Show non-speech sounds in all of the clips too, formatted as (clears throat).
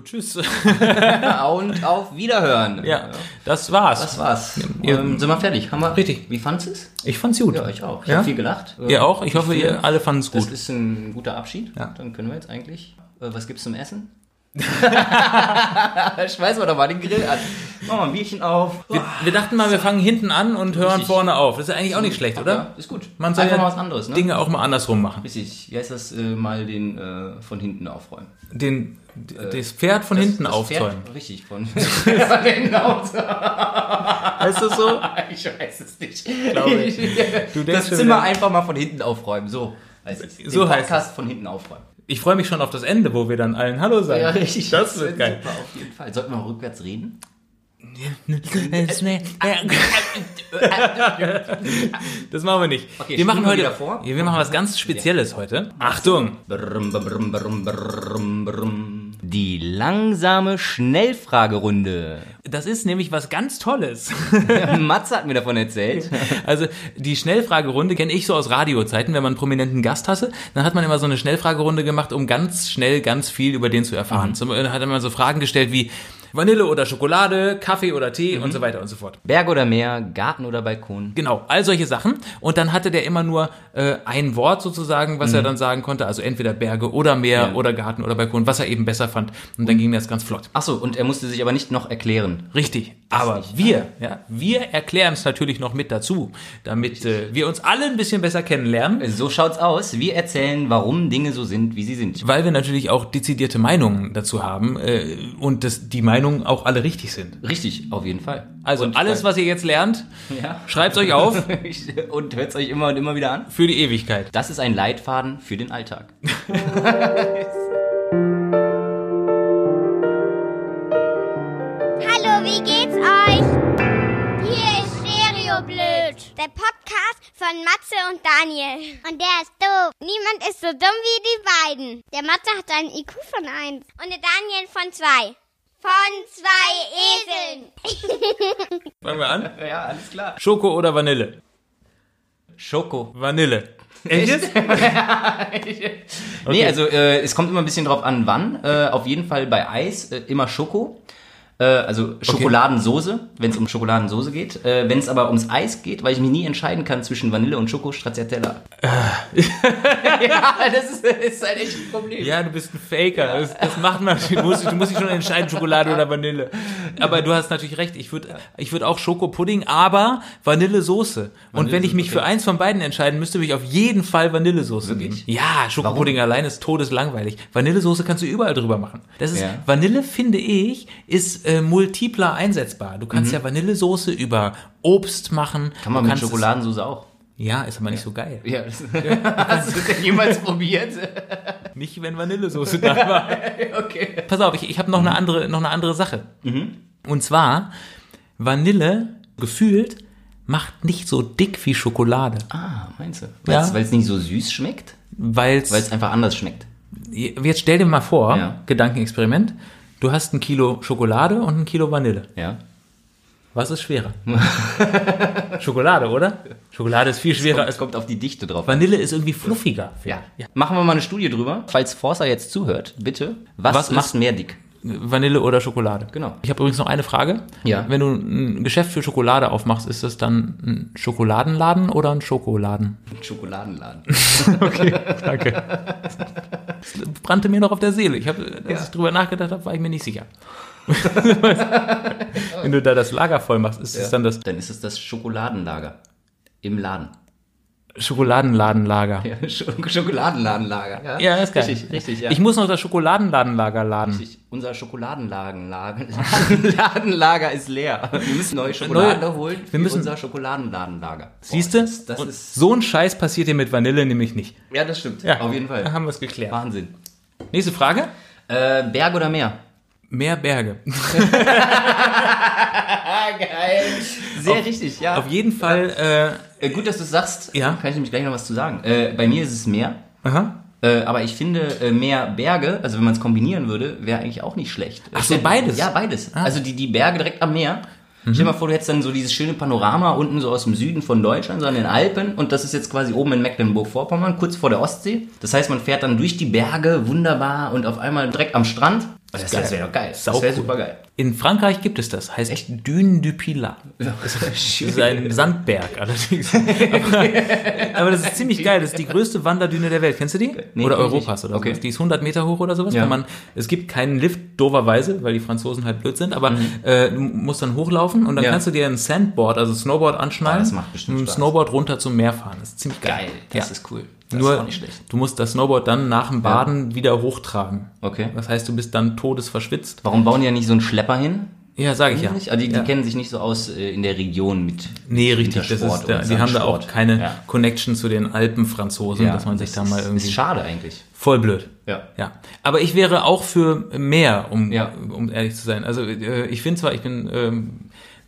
Tschüss. (laughs) Und auf Wiederhören. ja, das war's. Das war's. Ihr- Ähm, sind wir fertig? Haben wir? Richtig. Wie fandest du es? Ich fand's gut. Ja, ich auch. Ich Ja? habe viel gelacht. Ähm, Ihr auch? Ich hoffe, ihr alle fanden's Das gut. ist ein guter Abschied. Ja. Dann können wir jetzt eigentlich. Äh, was gibt's zum Essen? (laughs) Schmeißen wir doch mal den Grill an. Machen wir ein Bierchen auf. Wir, wir dachten mal, wir fangen hinten an und hören Richtig. vorne auf. Das ist eigentlich auch nicht schlecht, oder? Ja, ist gut. Man soll Einfach ja mal was anderes, ne? Dinge auch mal andersrum machen. Richtig. Wie heißt das? Äh, mal den äh, von hinten aufräumen. Den, das Pferd von hinten das aufzäumen. Pferd, richtig. Von, (laughs) von hinten aufzäumen. Heißt das so? (laughs) Ich weiß es nicht. Glaube ich. (laughs) Du denkst das Zimmer wieder- einfach mal von hinten aufräumen. So heißt es. Den So heißt Podcast von hinten aufräumen. Ich freue mich schon auf das Ende, wo wir dann allen Hallo sagen. Das wird geil. Super, auf jeden Fall. Sollten wir mal rückwärts reden? (laughs) Das machen wir nicht. Okay, wir machen heute, vor? Wir machen was ganz Spezielles heute. Achtung! Die langsame Schnellfragerunde. Das ist nämlich was ganz Tolles. (laughs) Matze hat mir davon erzählt. (laughs) Also die Schnellfragerunde kenne ich so aus Radiozeiten, wenn man einen prominenten Gast hatte, dann hat man immer so eine Schnellfragerunde gemacht, um ganz schnell ganz viel über den zu erfahren. Mhm. Zum, hat man so Fragen gestellt wie Vanille oder Schokolade, Kaffee oder Tee Mhm. und so weiter und so fort. Berg oder Meer, Garten oder Balkon. Genau, all solche Sachen. Und dann hatte der immer nur äh, ein Wort sozusagen, was Mhm. er dann sagen konnte. Also entweder Berge oder Meer oder Garten oder Balkon, was er eben besser fand. Und dann ging das ganz flott. Achso, und er musste sich aber nicht noch erklären. Richtig. Aber wir, ja, wir erklären es natürlich noch mit dazu, damit äh, wir uns alle ein bisschen besser kennenlernen. So schaut's aus. Wir erzählen, warum Dinge so sind, wie sie sind. Weil wir natürlich auch dezidierte Meinungen dazu haben äh, und dass die Meinungen auch alle richtig sind. Richtig, auf jeden Fall. Also Und, alles, was ihr jetzt lernt, Ja. schreibt euch auf (laughs) und hört's euch immer und immer wieder an. für die Ewigkeit. Das ist ein Leitfaden für den Alltag. (laughs) Hallo, wie geht's euch? Hier ist Stereoblöd, der Podcast von Matze und Daniel. Und der ist doof. Niemand ist so dumm wie die beiden. Der Matze hat einen IQ von 1 und der Daniel von 2. Von zwei Eseln. (laughs) Fangen wir an. Ja, alles klar. Schoko oder Vanille? Schoko. Vanille. Echt? (laughs) Nee, also äh, es kommt immer ein bisschen drauf an, wann. Äh, auf jeden Fall bei Eis äh, immer Schoko. Äh, also Schokoladensoße, wenn es um Schokoladensoße geht. Äh, wenn es aber ums Eis geht, weil ich mich nie entscheiden kann zwischen Vanille und Schoko Stracciatella. (laughs) ja, das ist, ist halt echt ein Problem. Ja, du bist ein Faker. Das, das macht man. Du musst, du musst dich schon entscheiden, Schokolade oder Vanille. Aber du hast natürlich recht. Ich würde ich würd auch Schokopudding, aber Vanillesoße. Und wenn ich mich für eins von beiden entscheiden müsste, würde ich auf jeden Fall Vanillesoße nehmen. Ja, Schokopudding allein ist todeslangweilig. Vanillesoße kannst du überall drüber machen. Das ist, Ja. Vanille, finde ich, ist äh, multipler einsetzbar. Du kannst ja Vanillesoße über Obst machen. Mhm. Kann man du mit kannst es- Schokoladensoße auch. Ja, ist aber nicht so geil. Ja, das, (laughs) hast du das denn jemals probiert? Nicht, wenn Vanillesoße da war. (laughs) okay. Pass auf, ich, ich habe noch eine andere, noch eine andere Sache. Und zwar Vanille gefühlt macht nicht so dick wie Schokolade, Ah, meinst du? Ja. Weil es nicht so süß schmeckt? weil Weil es einfach anders schmeckt. jetzt stell dir mal vor, Ja. Gedankenexperiment, du hast ein Kilo Schokolade und ein Kilo Vanille. Ja. Was ist schwerer? (laughs) Schokolade, oder? Schokolade ist viel schwerer Kommt, als es kommt auf die Dichte drauf. Vanille ist irgendwie fluffiger. Ja. Machen wir mal eine Studie drüber. Falls Forza jetzt zuhört, bitte. Was, Was ist- macht mehr dick? Vanille oder Schokolade. Genau. Ich habe übrigens noch eine Frage. Ja. Wenn du ein Geschäft für Schokolade aufmachst, ist das dann ein Schokoladenladen oder ein Schokoladen? Schokoladenladen. (laughs) Okay, danke. Das brannte mir noch auf der Seele. Ich habe, als ich drüber nachgedacht habe, war ich mir nicht sicher. (laughs) Wenn du da das Lager voll machst, ist es dann das Dann ist es das Schokoladenlager. Im Laden. Schokoladenladenlager. Ja, (laughs) Sch- Schokoladenladenlager. Ja, ist geil. Richtig, richtig, ja. Ich muss noch das Schokoladenladenlager laden. Richtig. Unser Schokoladenladenlager Ladenlager ist leer. Wir müssen neue Schokolade Neue- holen wir müssen- unser Schokoladenladenlager. Siehst du? So ein Scheiß passiert dir mit Vanille nämlich nicht. ja, das stimmt. Ja, Auf jeden Da Fall. haben wir es geklärt. Wahnsinn. Nächste Frage. Äh, Berg oder Meer? Mehr Berge. (laughs) (laughs) Geil. Sehr richtig, ja. Auf jeden Fall, Äh, gut, dass du es sagst. Ja. Kann ich nämlich gleich noch was zu sagen. Äh, bei mir ist es Meer. äh, aha. Äh, aber ich finde, äh, mehr Berge, also wenn man es kombinieren würde, wäre eigentlich auch nicht schlecht. Ach so, beides? Ja, beides. Ah. Also die, die Berge direkt am Meer. Stell dir mal vor, du hättest dann so dieses schöne Panorama unten so aus dem Süden von Deutschland, so an den Alpen und das ist jetzt quasi oben in Mecklenburg-Vorpommern, kurz vor der Ostsee. Das heißt, man fährt dann durch die Berge, wunderbar und auf einmal direkt am Strand. Das, das wäre doch geil. Das Sau wäre cool. super geil. In Frankreich gibt es das, heißt Echt? Dune du Pilat. (laughs) Das ist ein Sandberg allerdings. aber, aber das ist ziemlich geil. Das ist die größte Wanderdüne der Welt. Kennst du die? Nee, oder Europas oder Okay. so. Die ist 100 Meter hoch oder sowas. Ja. Man, es gibt keinen Lift, doverweise, weil die Franzosen halt blöd sind. Aber Mhm. äh, du musst dann hochlaufen und dann Ja. kannst du dir ein Sandboard, also Snowboard anschnallen. Oh, das macht bestimmt Spaß. Snowboard runter zum Meer fahren. Das ist ziemlich geil. Geil, das Ja. ist cool. Das Nur, ist auch nicht schlecht. du musst das Snowboard dann nach dem Baden wieder hochtragen. Okay. Das heißt, du bist dann todesverschwitzt. Warum bauen die ja nicht so einen Schlepper hin? Ja, sage ich ja. Nicht? Also die, ja. die kennen sich nicht so aus äh, in der Region mit. Nee, richtig. Das ist, da, die haben da auch keine Ja. Connection zu den Alpenfranzosen, dass man sich da mal irgendwie. Ist schade eigentlich. Voll blöd. Ja. Ja. Aber ich wäre auch für mehr, um, Ja. um ehrlich zu sein. Also äh, ich finde zwar, ich bin ähm,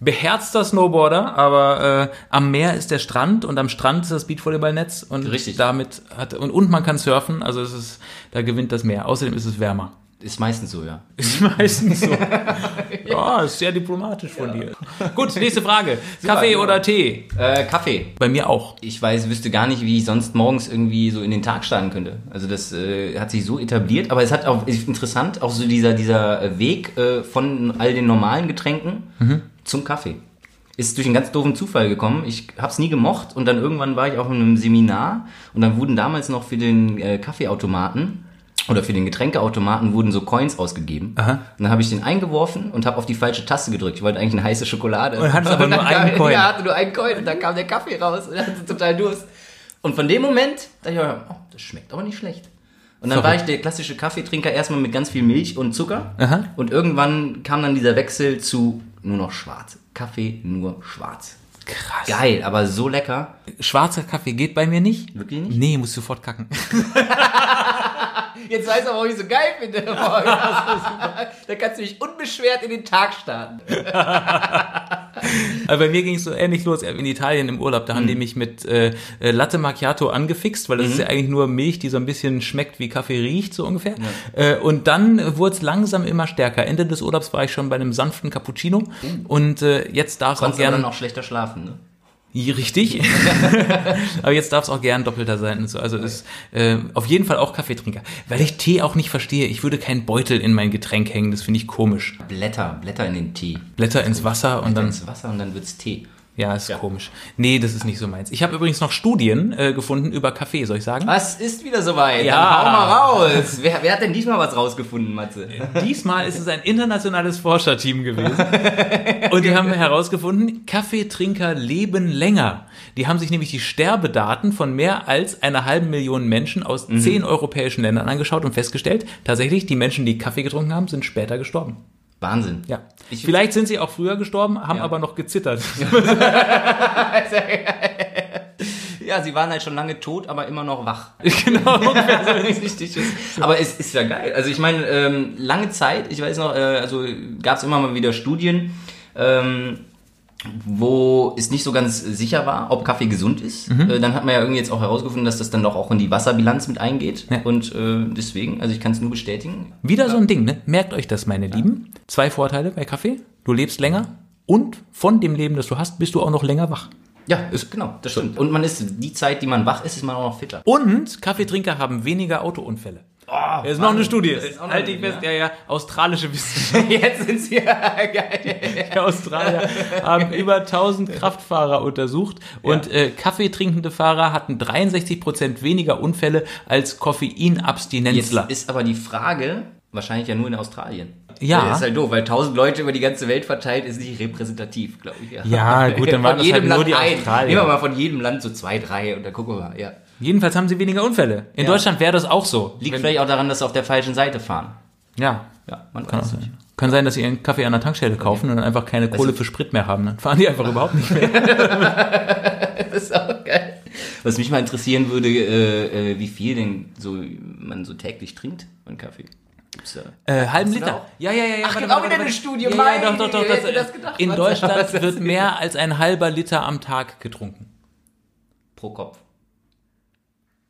beherzter Snowboarder, aber äh, am Meer ist der Strand und am Strand ist das Beachvolleyballnetz und Richtig. damit hat und, und man kann surfen, also es ist, da gewinnt das Meer. Außerdem ist es wärmer. Ist meistens so, ja. (laughs) Ist meistens so. (laughs) ja, ist sehr diplomatisch von dir. Gut, nächste Frage. Kaffee genau. oder Tee? Äh, Kaffee. Bei mir auch. Ich weiß, wüsste gar nicht, wie ich sonst morgens irgendwie so in den Tag starten könnte. Also das äh, hat sich so etabliert, aber es hat auch ist interessant, auch so dieser dieser Weg äh, von all den normalen Getränken zum Kaffee. Ist durch einen ganz doofen Zufall gekommen. Ich hab's nie gemocht und dann irgendwann war ich auch in einem Seminar und dann wurden damals noch für den äh, Kaffeeautomaten oder für den Getränkeautomaten wurden so Coins ausgegeben. Aha. Und dann habe ich den eingeworfen und habe auf die falsche Taste gedrückt. Ich wollte eigentlich eine heiße Schokolade. Und hattest aber (laughs) nur einen kam- Coin. Ja, hatte nur einen Coin und dann kam der Kaffee raus und hatte total Durst. Und von dem Moment dachte ich, mir, oh, das schmeckt aber nicht schlecht. Und dann Verrückt. war ich der klassische Kaffeetrinker erstmal mit ganz viel Milch und Zucker. Aha. Und irgendwann kam dann dieser Wechsel zu nur noch schwarz. Kaffee nur schwarz. Krass. Geil, aber so lecker. Schwarzer Kaffee geht bei mir nicht. Wirklich nicht? Nee, musst sofort kacken. (laughs) Jetzt weiß aber, warum ich so geil finde. (laughs) da kannst du dich unbeschwert in den Tag starten. (laughs) (laughs) Aber bei mir ging es so ähnlich los in Italien im Urlaub. Da haben die mich mit äh, äh, Latte Macchiato angefixt, weil das ist ja eigentlich nur Milch, die so ein bisschen schmeckt wie Kaffee riecht, so ungefähr. Äh, und dann wurde es langsam immer stärker. Ende des Urlaubs war ich schon bei einem sanften Cappuccino. Und äh, jetzt darf aber gerne... auch schlechter schlafen, ne? Richtig. (laughs) Aber jetzt darf es auch gern doppelter sein und so. Also ist äh, auf jeden Fall auch Kaffeetrinker. Weil ich Tee auch nicht verstehe. Ich würde keinen Beutel in mein Getränk hängen. Das finde ich komisch. Blätter, Blätter in den Tee. Blätter ins Wasser und Dann dann. ins Wasser und dann wird's Tee. Ja, ist komisch. Nee, das ist nicht so meins. Ich habe übrigens noch Studien äh, gefunden über Kaffee, soll ich sagen? Was ist wieder soweit? Ja. Hau mal raus. Wer, wer hat denn diesmal was rausgefunden, Matze? Diesmal ist es ein internationales Forscherteam gewesen. Und die haben herausgefunden, Kaffeetrinker leben länger. Die haben sich nämlich die Sterbedaten von mehr als einer halben Million Menschen aus zehn europäischen Ländern angeschaut und festgestellt, tatsächlich, die Menschen, die Kaffee getrunken haben, sind später gestorben. Wahnsinn. Ja. Ich- Vielleicht sind sie auch früher gestorben, haben Ja. aber noch gezittert. (laughs) (laughs) Ja, sie waren halt schon lange tot, aber immer noch wach. (laughs) genau. Richtig ist. Aber es ist ja geil. Also ich meine, ähm, lange Zeit, ich weiß noch, äh, also gab es immer mal wieder Studien, ähm, wo es nicht so ganz sicher war, ob Kaffee gesund ist. Mhm. Äh, dann hat man ja irgendwie jetzt auch herausgefunden, dass das dann doch auch in die Wasserbilanz mit eingeht. Ja. Und äh, deswegen, also ich kann es nur bestätigen. Wieder so ein Ding, ne? Merkt euch das, meine Lieben. Zwei Vorteile bei Kaffee. Du lebst länger und von dem Leben, das du hast, bist du auch noch länger wach. Ja, ist, genau, das stimmt. Und man ist die Zeit, die man wach ist, ist man auch noch fitter. Und Kaffeetrinker haben weniger Autounfälle. Oh, Das ist noch eine Studie. Halt eine- dich fest, ja, ja. Australische Wissenschaftler, (laughs) Jetzt sind sie (laughs) geil. Australier haben über 1000 Kraftfahrer untersucht und äh, Kaffeetrinkende Fahrer hatten 63% weniger Unfälle als Jetzt Koffeinabstinenzler. ist aber die Frage, wahrscheinlich ja nur in Australien. Ja. Das ist halt doof, weil tausend Leute über die ganze Welt verteilt ist nicht repräsentativ, glaube ich. Ja, gut, dann waren Von das halt jedem nur Land die ein. Australier. Nehmen wir mal von jedem Land so zwei, drei und dann gucken wir mal. Ja. Jedenfalls haben sie weniger Unfälle. In Ja. Deutschland wäre das auch so. Liegt Wenn- vielleicht auch daran, dass sie auf der falschen Seite fahren. Ja, Ja, man kann weiß sein. Kann sein, dass sie ihren Kaffee an der Tankstelle kaufen und dann einfach keine Kohle für Sprit mehr haben. Dann fahren die einfach überhaupt nicht mehr. (laughs) Das ist auch geil. Was mich mal interessieren würde, äh, äh, wie viel denn so man so täglich trinkt an Kaffee. Gibt's da? Äh, halben Liter. Ja, ja, ja. ja. Ach, warte, auch wieder eine Studie. Ja, ja, Meine doch, doch, doch. Das, das gedacht, in (laughs) Deutschland wird mehr (laughs) als ein halber Liter am Tag getrunken. Pro Kopf.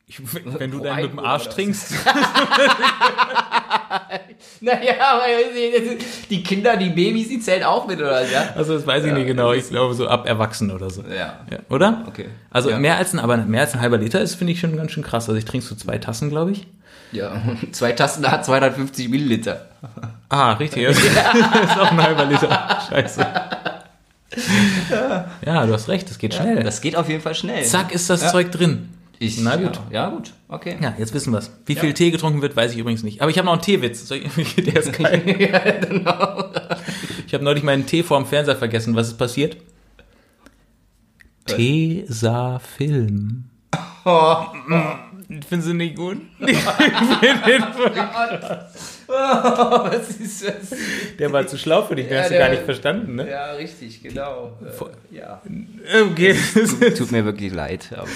Ich, wenn du dann mit dem Arsch trinkst. (laughs) Naja, aber die Kinder, die Babys, die zählen auch mit, oder? Ja, Also das weiß ich nicht genau. Ich glaube so ab Erwachsen oder so. ja. Ja, oder? Okay. Also Ja. mehr als ein, aber mehr als ein halber Liter ist, finde ich schon ganz schön krass. Also ich trinke so zwei Tassen, glaube ich. Ja, (laughs) zwei Tassen hat 250 Milliliter. Ah, richtig. (laughs) Das ist auch ein halber Liter. Scheiße. Ja, du hast recht, das geht schnell. Das geht auf jeden Fall schnell. Zack, ist das Zeug drin. Ich, Na gut. Ja, ja, gut. Okay. Ja, jetzt wissen wir's. Wie viel Tee getrunken wird, weiß ich übrigens nicht. Aber ich habe noch einen Teewitz. Der ist geil. genau. Ich habe neulich meinen Tee vorm Fernseher vergessen. Was ist passiert? Tesafilm. Oh. (laughs) Finden Sie nicht gut? (laughs) (laughs) Was ist das? Der war zu schlau für dich, den Ja, hast du gar nicht verstanden, ne? Ja, richtig, genau. Äh, ja. Okay. Tut mir wirklich leid. Aber,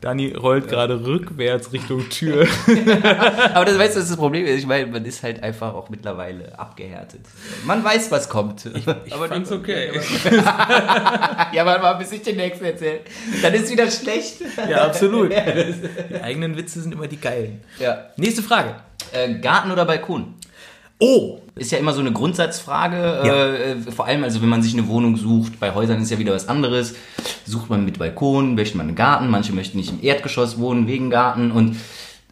Dani rollt gerade rückwärts Richtung (laughs) Tür. aber das weißt du, was das Problem ist? Ich meine, man ist halt einfach auch mittlerweile abgehärtet. Man weiß, was kommt. Ich fand's okay. (laughs) Ja, warte mal, bis ich den nächsten erzähle. Dann ist wieder schlecht. Ja, absolut. (laughs) Die eigenen Witze sind immer die geilen. Ja. Nächste Frage. Äh, Garten oder Balkon? Oh! Ist ja immer so eine Grundsatzfrage, Ja. äh, vor allem also wenn man sich eine Wohnung sucht, bei Häusern ist ja wieder was anderes. Sucht man mit Balkon, möchte man einen Garten, manche möchten nicht im Erdgeschoss wohnen wegen Garten und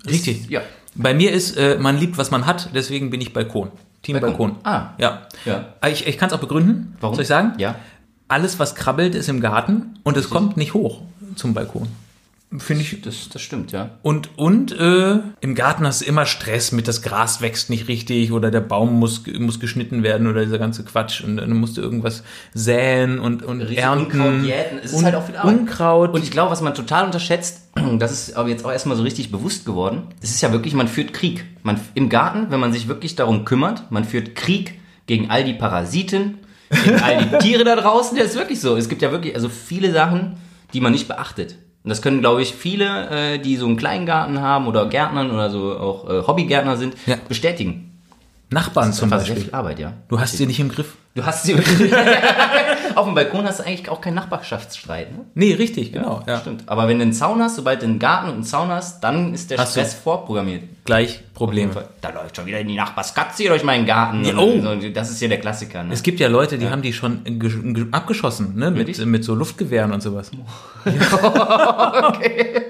Richtig. ja. Bei mir ist, äh, man liebt, was man hat, deswegen bin ich Balkon. Team Balkon. Balkon. Ah. Ja. Ja. Ich, ich kann es auch begründen. Warum? Soll ich sagen? Ja. Alles, was krabbelt, ist im Garten und es kommt nicht hoch zum Balkon. Finde ich. Das, das stimmt, ja. Und, und äh, im Garten hast du immer Stress mit, das Gras wächst nicht richtig oder der Baum muss, muss geschnitten werden oder dieser ganze Quatsch. Und dann musst du irgendwas säen und, und ernten. Unkraut jäten. Es ist halt auch viel Arbeit. Unkraut. Und ich glaube, was man total unterschätzt, (clears throat) das ist aber jetzt auch erstmal so richtig bewusst geworden, es ist ja wirklich, man führt Krieg. Man, Im Garten, wenn man sich wirklich darum kümmert, man führt Krieg gegen all die Parasiten, gegen all die (laughs) Tiere da draußen. Das ist wirklich so. Es gibt ja wirklich also viele Sachen, die man nicht beachtet. Und das können, glaube ich, viele, äh, die so einen kleinen Garten haben oder Gärtnern oder so auch äh, Hobbygärtner sind, Ja. bestätigen. Nachbarn zum Beispiel. Arbeit, ja. Du hast sie nicht im Griff. Du hast sie (laughs) Auf dem Balkon hast du eigentlich auch keinen Nachbarschaftsstreit, ne? Nee, richtig, genau. Ja. Stimmt. Aber wenn du einen Zaun hast, sobald du einen Garten und einen Zaun hast, dann ist der Hast du. Stress vorprogrammiert. Gleich Probleme. Da läuft schon wieder die Nachbarskatze hier durch meinen Garten. Ja, oh. das ist ja der Klassiker, ne? Es gibt ja Leute, die haben die schon ge- ge- abgeschossen, ne? Mit, mit so Luftgewehren und sowas. (laughs) (laughs)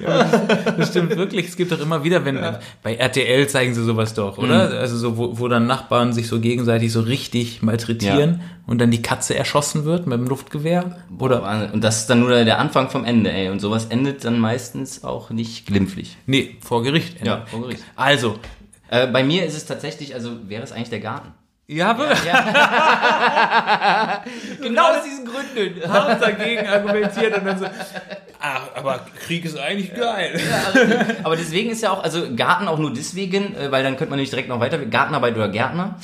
Ja, das stimmt wirklich. Es gibt doch immer wieder, wenn bei RTL zeigen sie sowas doch, oder? Mhm. Also so, wo, wo dann Nachbarn sich so gegenseitig so richtig malträtieren und dann die Katze erschossen wird mit dem Luftgewehr. Oder Und das ist dann nur der Anfang vom Ende, ey. Und sowas endet dann meistens auch nicht glimpflich. nee, vor Gericht. Ja, vor Gericht. Also, Äh, bei mir ist es tatsächlich, also wäre es eigentlich der Garten. ja, wirklich. (laughs) Genau aus diesen Gründen. (laughs) Hart dagegen argumentiert und dann so, ach, aber Krieg ist eigentlich geil. Aber deswegen ist ja auch, also Garten auch nur deswegen, äh, weil dann könnte man nicht direkt noch weiter, Gartenarbeit oder Gärtner.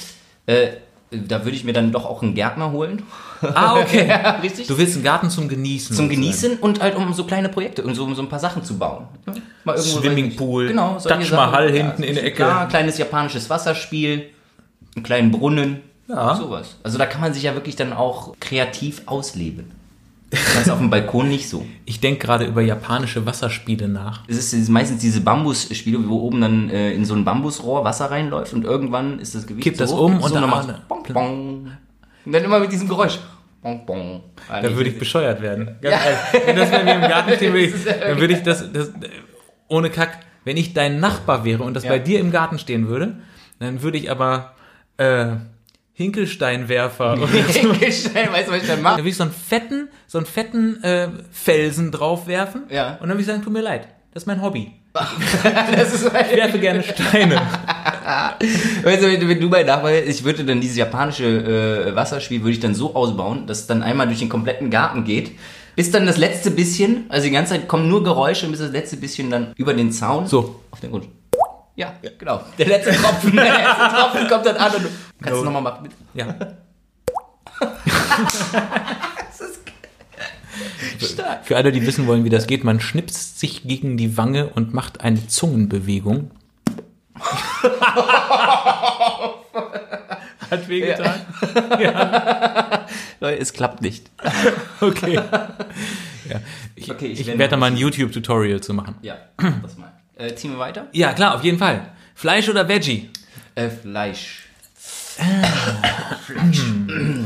Äh, da würde ich mir dann doch auch einen Gärtner holen. Ah, okay. (laughs) ja, richtig. Du willst einen Garten zum Genießen. Zum. Genießen und halt um so kleine Projekte und so, um so ein paar Sachen zu bauen. Ja, Mal irgendwo Swimmingpool, genau, Taj Mahal Sachen. hinten in der Ecke. Klar, kleines japanisches Wasserspiel, einen kleinen Brunnen, Ja. sowas. Also da kann man sich ja wirklich dann auch kreativ ausleben. Das ist auf dem Balkon nicht so. Ich denke gerade über japanische Wasserspiele nach. Es ist meistens diese Bambusspiele, wo oben dann äh, in so ein Bambusrohr Wasser reinläuft und irgendwann ist das Gewicht Kippt so das hoch, um so, und dann- dann macht bong, bong. Und dann immer mit diesem Geräusch. Bong, bong. Da würde ich bescheuert werden. Ganz ehrlich. Wenn das bei mir im Garten (laughs) stehen würde, ich, dann würde ich das, das, ohne Kack, wenn ich dein Nachbar wäre und das Ja. bei dir im Garten stehen würde, dann würde ich aber äh, Hinkelsteinwerfer (laughs) oder so, Hingestellt, weißt du, was ich dann dann mache? würde ich so einen fetten, so einen fetten äh, Felsen draufwerfen Ja. und dann würde ich sagen, tut mir leid, das ist mein Hobby. (laughs) Das ist Ich werfe gerne Steine. (laughs) Weißt du, wenn, du mein Nachbar ich würde dann dieses japanische äh, Wasserspiel würde ich dann so ausbauen, dass es dann einmal durch den kompletten Garten geht, bis dann das letzte bisschen, also die ganze Zeit kommen nur Geräusche, bis das letzte bisschen dann über den Zaun So. auf den Grund. Ja, genau. Der letzte Tropfen, der letzte Tropfen kommt dann an und kannst No. du nochmal machen. Ja. (laughs) Stark. Für alle, die wissen wollen, wie das geht, man schnipst sich gegen die Wange und macht eine Zungenbewegung. (laughs) Hat wehgetan? (laughs) Leute, es klappt nicht. Okay. Ja. Ich, Okay, ich ich werde da mal mal ein YouTube-Tutorial zu machen. Ja, das mal. Äh, ziehen wir weiter? Ja, klar, auf jeden Fall. Fleisch oder Veggie? Äh, Fleisch. Fleisch.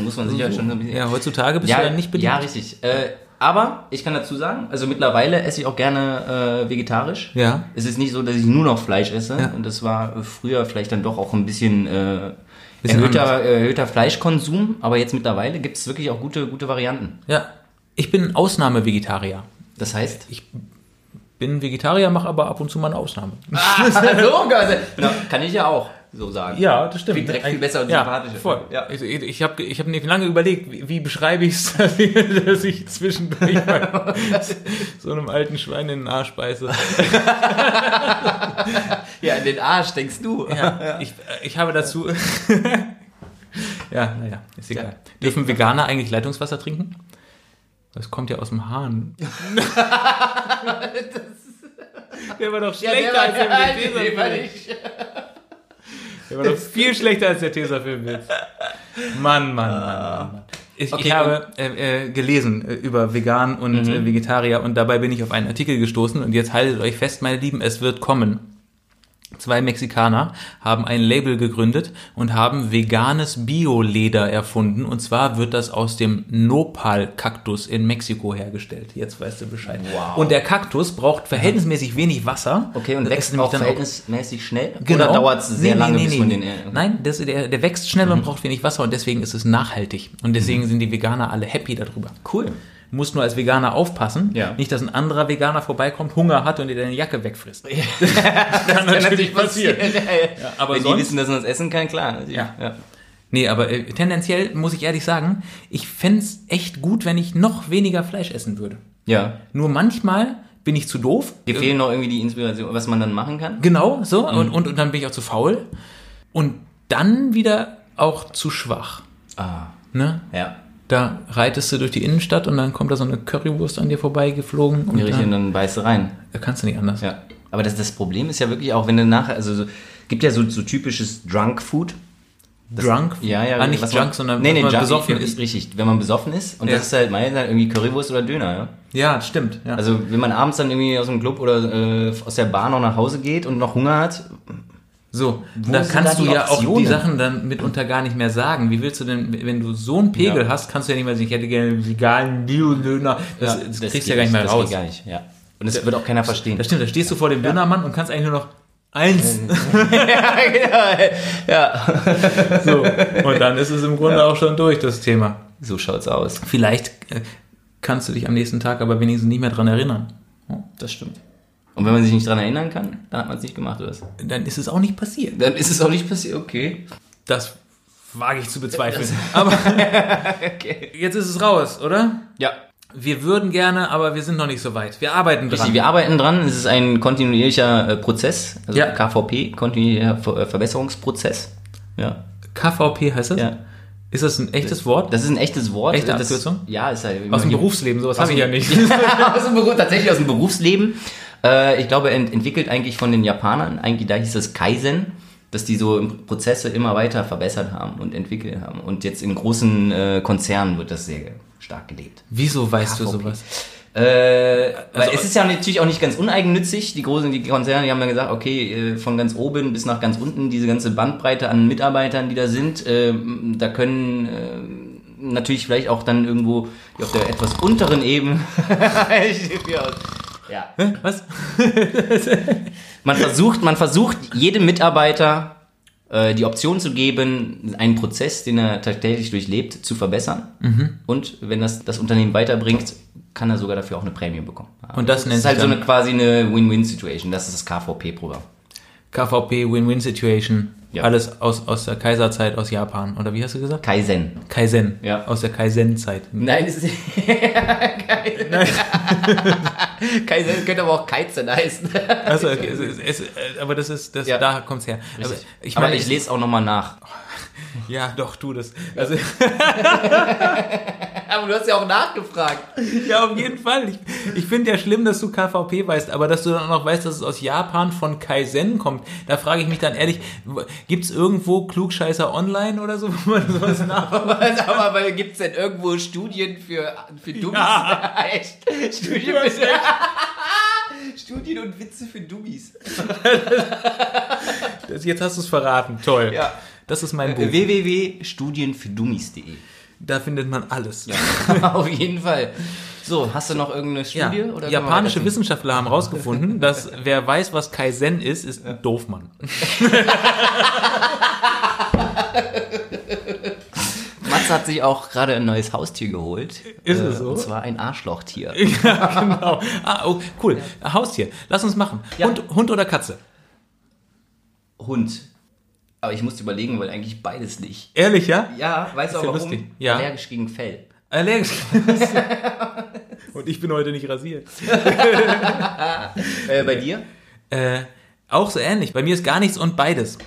Muss man sich ja schon so ein bisschen... Ja, heutzutage bist du dann nicht beliebt. Ja, richtig. Äh, Aber ich kann dazu sagen, also mittlerweile esse ich auch gerne äh, vegetarisch. Ja. Es ist nicht so, dass ich nur noch Fleisch esse. Ja. Und das war früher vielleicht dann doch auch ein bisschen, äh, erhöhter, erhöhter Fleischkonsum. Aber jetzt mittlerweile gibt es wirklich auch gute, gute Varianten. Ja. Ich bin Ausnahme-Vegetarier. Das heißt, Ich bin Vegetarier, mache aber ab und zu mal eine Ausnahme. Ah, (laughs) so, genau, kann ich ja auch so sagen. Ja, das stimmt. Klingt direkt viel besser und ja, sympathischer. Voll. Ja. Ich, ich habe ich hab nicht lange überlegt, wie, wie beschreibe (laughs) ich es, dass, ich- zwischendurch mal (laughs) so einem alten Schwein in den Arsch beiße. Ja, in den Arsch denkst du. Ja, ich, ich habe dazu. ja, (laughs) naja, ist egal. Dürfen Veganer eigentlich Leitungswasser trinken? Das kommt ja aus dem Hahn. der war doch schlechter als der mit dem Tesafilm. Der war doch viel schlechter als der Tesafilmwitz. Mann, Mann, Mann, Mann, Mann. Ich, Okay, ich habe äh, äh, gelesen äh, über Vegan und äh, Vegetarier und dabei bin ich auf einen Artikel gestoßen und jetzt haltet euch fest, meine Lieben, es wird kommen. Zwei Mexikaner haben ein Label gegründet und haben veganes Bioleder erfunden. Und zwar wird das aus dem Nopal-Kaktus in Mexiko hergestellt. Jetzt weißt du Bescheid. Wow. Und der Kaktus braucht verhältnismäßig wenig Wasser. Okay, und wächst auch dann verhältnismäßig schnell? Genau. Oder dauert es sehr Nee, lange, nee, bis nee, man nee. den... äh, Nein, das, der, der wächst schnell Mhm. und braucht wenig Wasser und deswegen ist es nachhaltig. Und deswegen sind die Veganer alle happy darüber. Cool. Du musst nur als Veganer aufpassen, Ja. nicht, dass ein anderer Veganer vorbeikommt, Hunger hat und dir deine Jacke wegfrisst. (laughs) (laughs) Kann natürlich passieren. Ja, aber Wenn die sonst- wissen, dass man es essen kann, klar. natürlich. Ja. Nee, aber äh, tendenziell muss ich ehrlich sagen, ich fänd's echt gut, wenn ich noch weniger Fleisch essen würde. ja. Nur manchmal bin ich zu doof. Dir fehlen noch irgendwie die Inspiration, was man dann machen kann. Genau, so. Mhm. Und, und, und dann bin ich auch zu faul. Und dann wieder auch zu schwach. Ah, Ne? ja. Da reitest du durch die Innenstadt und dann kommt da so eine Currywurst an dir vorbeigeflogen. Und Die Richtung, dann, dann beißt du rein. da kannst du nicht anders. Ja. Aber das, das Problem ist ja wirklich auch, wenn du nachher, also so, gibt ja so, so typisches Drunk Food. Drunk? Ja, ja. Ah, nicht was Junk, man, sondern nee, nee, man besoffen ist richtig. Wenn man besoffen ist und Ja. das ist halt meistens halt irgendwie Currywurst oder Döner, ja. Ja, das stimmt. Ja. Also wenn man abends dann irgendwie aus dem Club oder äh, aus der Bar noch nach Hause geht und noch Hunger hat, So, Wo da kannst da du ja auch die? Sachen dann mitunter gar nicht mehr sagen. Wie willst du denn, wenn du so einen Pegel Ja. hast, kannst du ja nicht mehr sagen, ich hätte gerne einen veganen Bio-Döner. Das, das, kriegst du ja gar nicht mehr das raus. Geht gar nicht, ja. Und das wird auch keiner verstehen. Das stimmt, da stehst du vor dem Dönermann und kannst eigentlich nur noch eins. ja, (laughs) So. Und dann ist es im Grunde auch schon durch, das Thema. so schaut's aus. Vielleicht äh, kannst du dich am nächsten Tag aber wenigstens nicht mehr dran erinnern. Das stimmt. Und wenn man sich nicht dran erinnern kann, dann hat man es nicht gemacht, oder was? Dann ist es auch nicht passiert. Dann ist es auch nicht passiert, okay. Das wage ich zu bezweifeln. Aber (laughs) jetzt ist es raus, oder? Ja, Wir würden gerne, aber wir sind noch nicht so weit. Wir arbeiten dran. richtig. Wir arbeiten dran. Es ist ein kontinuierlicher äh, Prozess, also Ja. KVP, kontinuierlicher Ver äh, Verbesserungsprozess. Ja. KVP heißt das? Ja. Ist das ein echtes Wort? Das ist ein echtes Wort. Echte Abkürzung? Ja, ist halt Aus dem Berufsleben, sowas habe ich ja nicht. (laughs) aus dem Beruf, tatsächlich aus dem Berufsleben. Äh, ich glaube, ent entwickelt eigentlich von den Japanern. Eigentlich da hieß es Kaizen, dass die so Prozesse immer weiter verbessert haben und entwickelt haben. Und jetzt in großen äh, Konzernen wird das sehr stark gelebt. Wieso weißt du KVP. sowas? Äh, Also- es ist ja natürlich auch nicht ganz uneigennützig. Die großen die Konzerne, die haben ja gesagt, okay, äh, von ganz oben bis nach ganz unten, diese ganze Bandbreite an Mitarbeitern, die da sind, äh, da können äh, natürlich vielleicht auch dann irgendwo auf der etwas unteren Ebene. (laughs) ja. Was? (laughs) Man versucht, man versucht jedem Mitarbeiter äh, die Option zu geben, einen Prozess, den er tatsächlich durchlebt, zu verbessern. Mhm. Und wenn das das Unternehmen weiterbringt, kann er sogar dafür auch eine Prämie bekommen. Und das nennt ist halt so eine quasi eine Win-Win-Situation. Das ist das KVP-Programm. KVP Win-Win-Situation. Ja. Alles aus, aus der Kaiserzeit aus Japan. Oder wie hast du gesagt? Kaizen. Kaizen. Ja. Aus der Kaizen-Zeit. Nein, es ist (laughs) (laughs) Kaizen könnte aber auch Kaizen heißen. Also, okay, es, es, es, äh, aber das ist, das, Ja. da kommt's her. Aber Richtig. ich aber meine, ich lese auch nochmal nach. (laughs) Ja, doch, tu das. Also, (laughs) Aber du hast ja auch nachgefragt. ja, auf jeden Fall. Ich, ich finde ja schlimm, dass du KVP weißt, aber dass du dann auch noch weißt, dass es aus Japan von Kaizen kommt. Da frage ich mich dann ehrlich, gibt's irgendwo Klugscheißer online oder so, (laughs) wo man sowas nach... Aber, aber gibt es denn irgendwo Studien für, für Dummies? Ja. Studien, Studien und Witze für Dummies. Das, jetzt hast du es verraten. Toll. Ja. Das ist mein Buch. www.studienfürdummies.de Da findet man alles. (laughs) Auf jeden Fall. So, hast du noch irgendeine Ja, Studie? oder können wir japanische? Wissenschaftler haben herausgefunden, (laughs) dass wer weiß, was Kaizen ist, ist ein Doofmann. (laughs) Mats hat sich auch gerade ein neues Haustier geholt. Ist Äh, es so? Und zwar ein Arschlochtier. ja, genau. Ah, oh, cool. Haustier. Lass uns machen. Ja. Hund, Hund oder Katze? Hund. Aber ich musste überlegen, weil eigentlich beides nicht. Ehrlich, ja? Ja, weißt du Ist ja auch warum? lustig. Ja. Allergisch gegen Fell. Allergisch. (laughs) Und ich bin heute nicht rasiert. (laughs) Äh, bei dir? Äh, auch so ähnlich. Bei mir ist gar nichts und beides.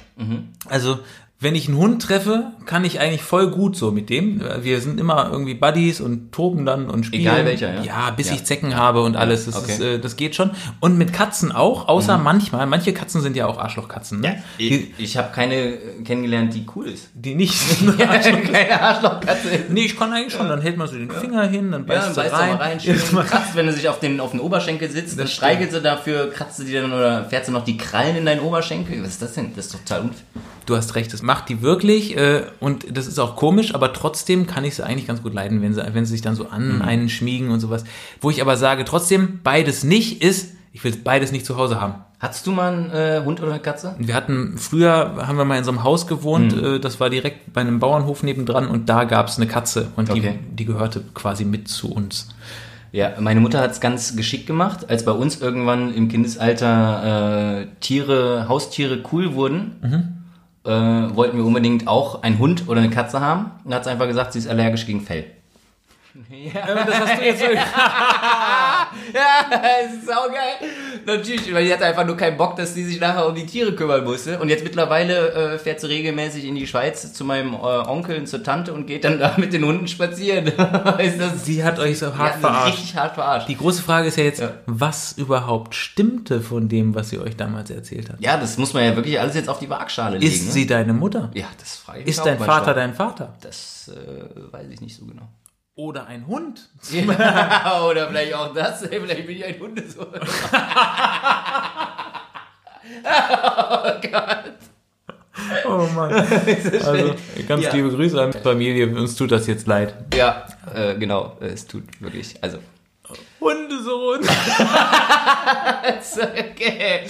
Also, wenn ich einen Hund treffe, kann ich eigentlich voll gut so mit dem. Wir sind immer irgendwie Buddies und toben dann und spielen. Egal welcher, ja? Ja, bis Ja. ich Zecken habe und alles. Das, okay. ist, äh, das geht schon. Und mit Katzen auch, außer manchmal. Manche Katzen sind ja auch Arschlochkatzen. Ne? Ich, Die, ich habe keine kennengelernt, die cool ist. die nicht. (laughs) keine Arschlochkatze nee, ich kann eigentlich schon. Dann hält man so den Finger hin, dann Ja, beißt dann sie beißt du rein. mal rein, schön (laughs) kratzt, wenn du sich auf den, auf den Oberschenkel sitzt, dann streichelt sie dafür, kratzt sie dir dann oder fährt sie noch die Krallen in deinen Oberschenkel. Was ist das denn? Das ist total unfair. Du hast recht, das macht die wirklich äh, und das ist auch komisch, aber trotzdem kann ich sie eigentlich ganz gut leiden, wenn sie, wenn sie sich dann so Mhm. an einen schmiegen und sowas. Wo ich aber sage, trotzdem beides nicht ist, ich will beides nicht zu Hause haben. Hattest du mal einen äh, Hund oder eine Katze? Wir hatten, früher haben wir mal in so einem Haus gewohnt, Mhm. äh, das war direkt bei einem Bauernhof nebendran und da gab es eine Katze und die, Okay. die gehörte quasi mit zu uns. Ja, meine Mutter hat es ganz geschickt gemacht, als bei uns irgendwann im Kindesalter äh, Tiere, Haustiere cool wurden. Äh, wollten wir unbedingt auch einen Hund oder eine Katze haben. Und hat sie einfach gesagt, sie ist allergisch gegen Fell. Das hast du jetzt so (laughs) Ja, das ist saugeil. Natürlich, weil die hatte einfach nur keinen Bock, dass sie sich nachher um die Tiere kümmern musste. Und jetzt mittlerweile äh, fährt sie regelmäßig in die Schweiz zu meinem äh, Onkel und zur Tante und geht dann da mit den Hunden spazieren. (laughs) ist das Sie hat euch so hart sie verarscht. richtig hart verarscht. Die große Frage ist ja jetzt, Ja. was überhaupt stimmte von dem, was sie euch damals erzählt hat? Ja, das muss man ja wirklich alles jetzt auf die Waagschale legen. Ist ne? sie deine Mutter? Ja, das frage ich mich Ist auch dein manchmal. Vater dein Vater? Das äh, weiß ich nicht so genau. Oder ein Hund? Oder vielleicht auch das. (laughs) Vielleicht bin ich ein Hundesohn. (laughs) Oh Mann. (laughs) Also, ganz Ja. liebe Grüße an die Familie. Uns tut das jetzt leid. Ja, äh, genau. Es tut wirklich. Also. Hundesohn. Okay.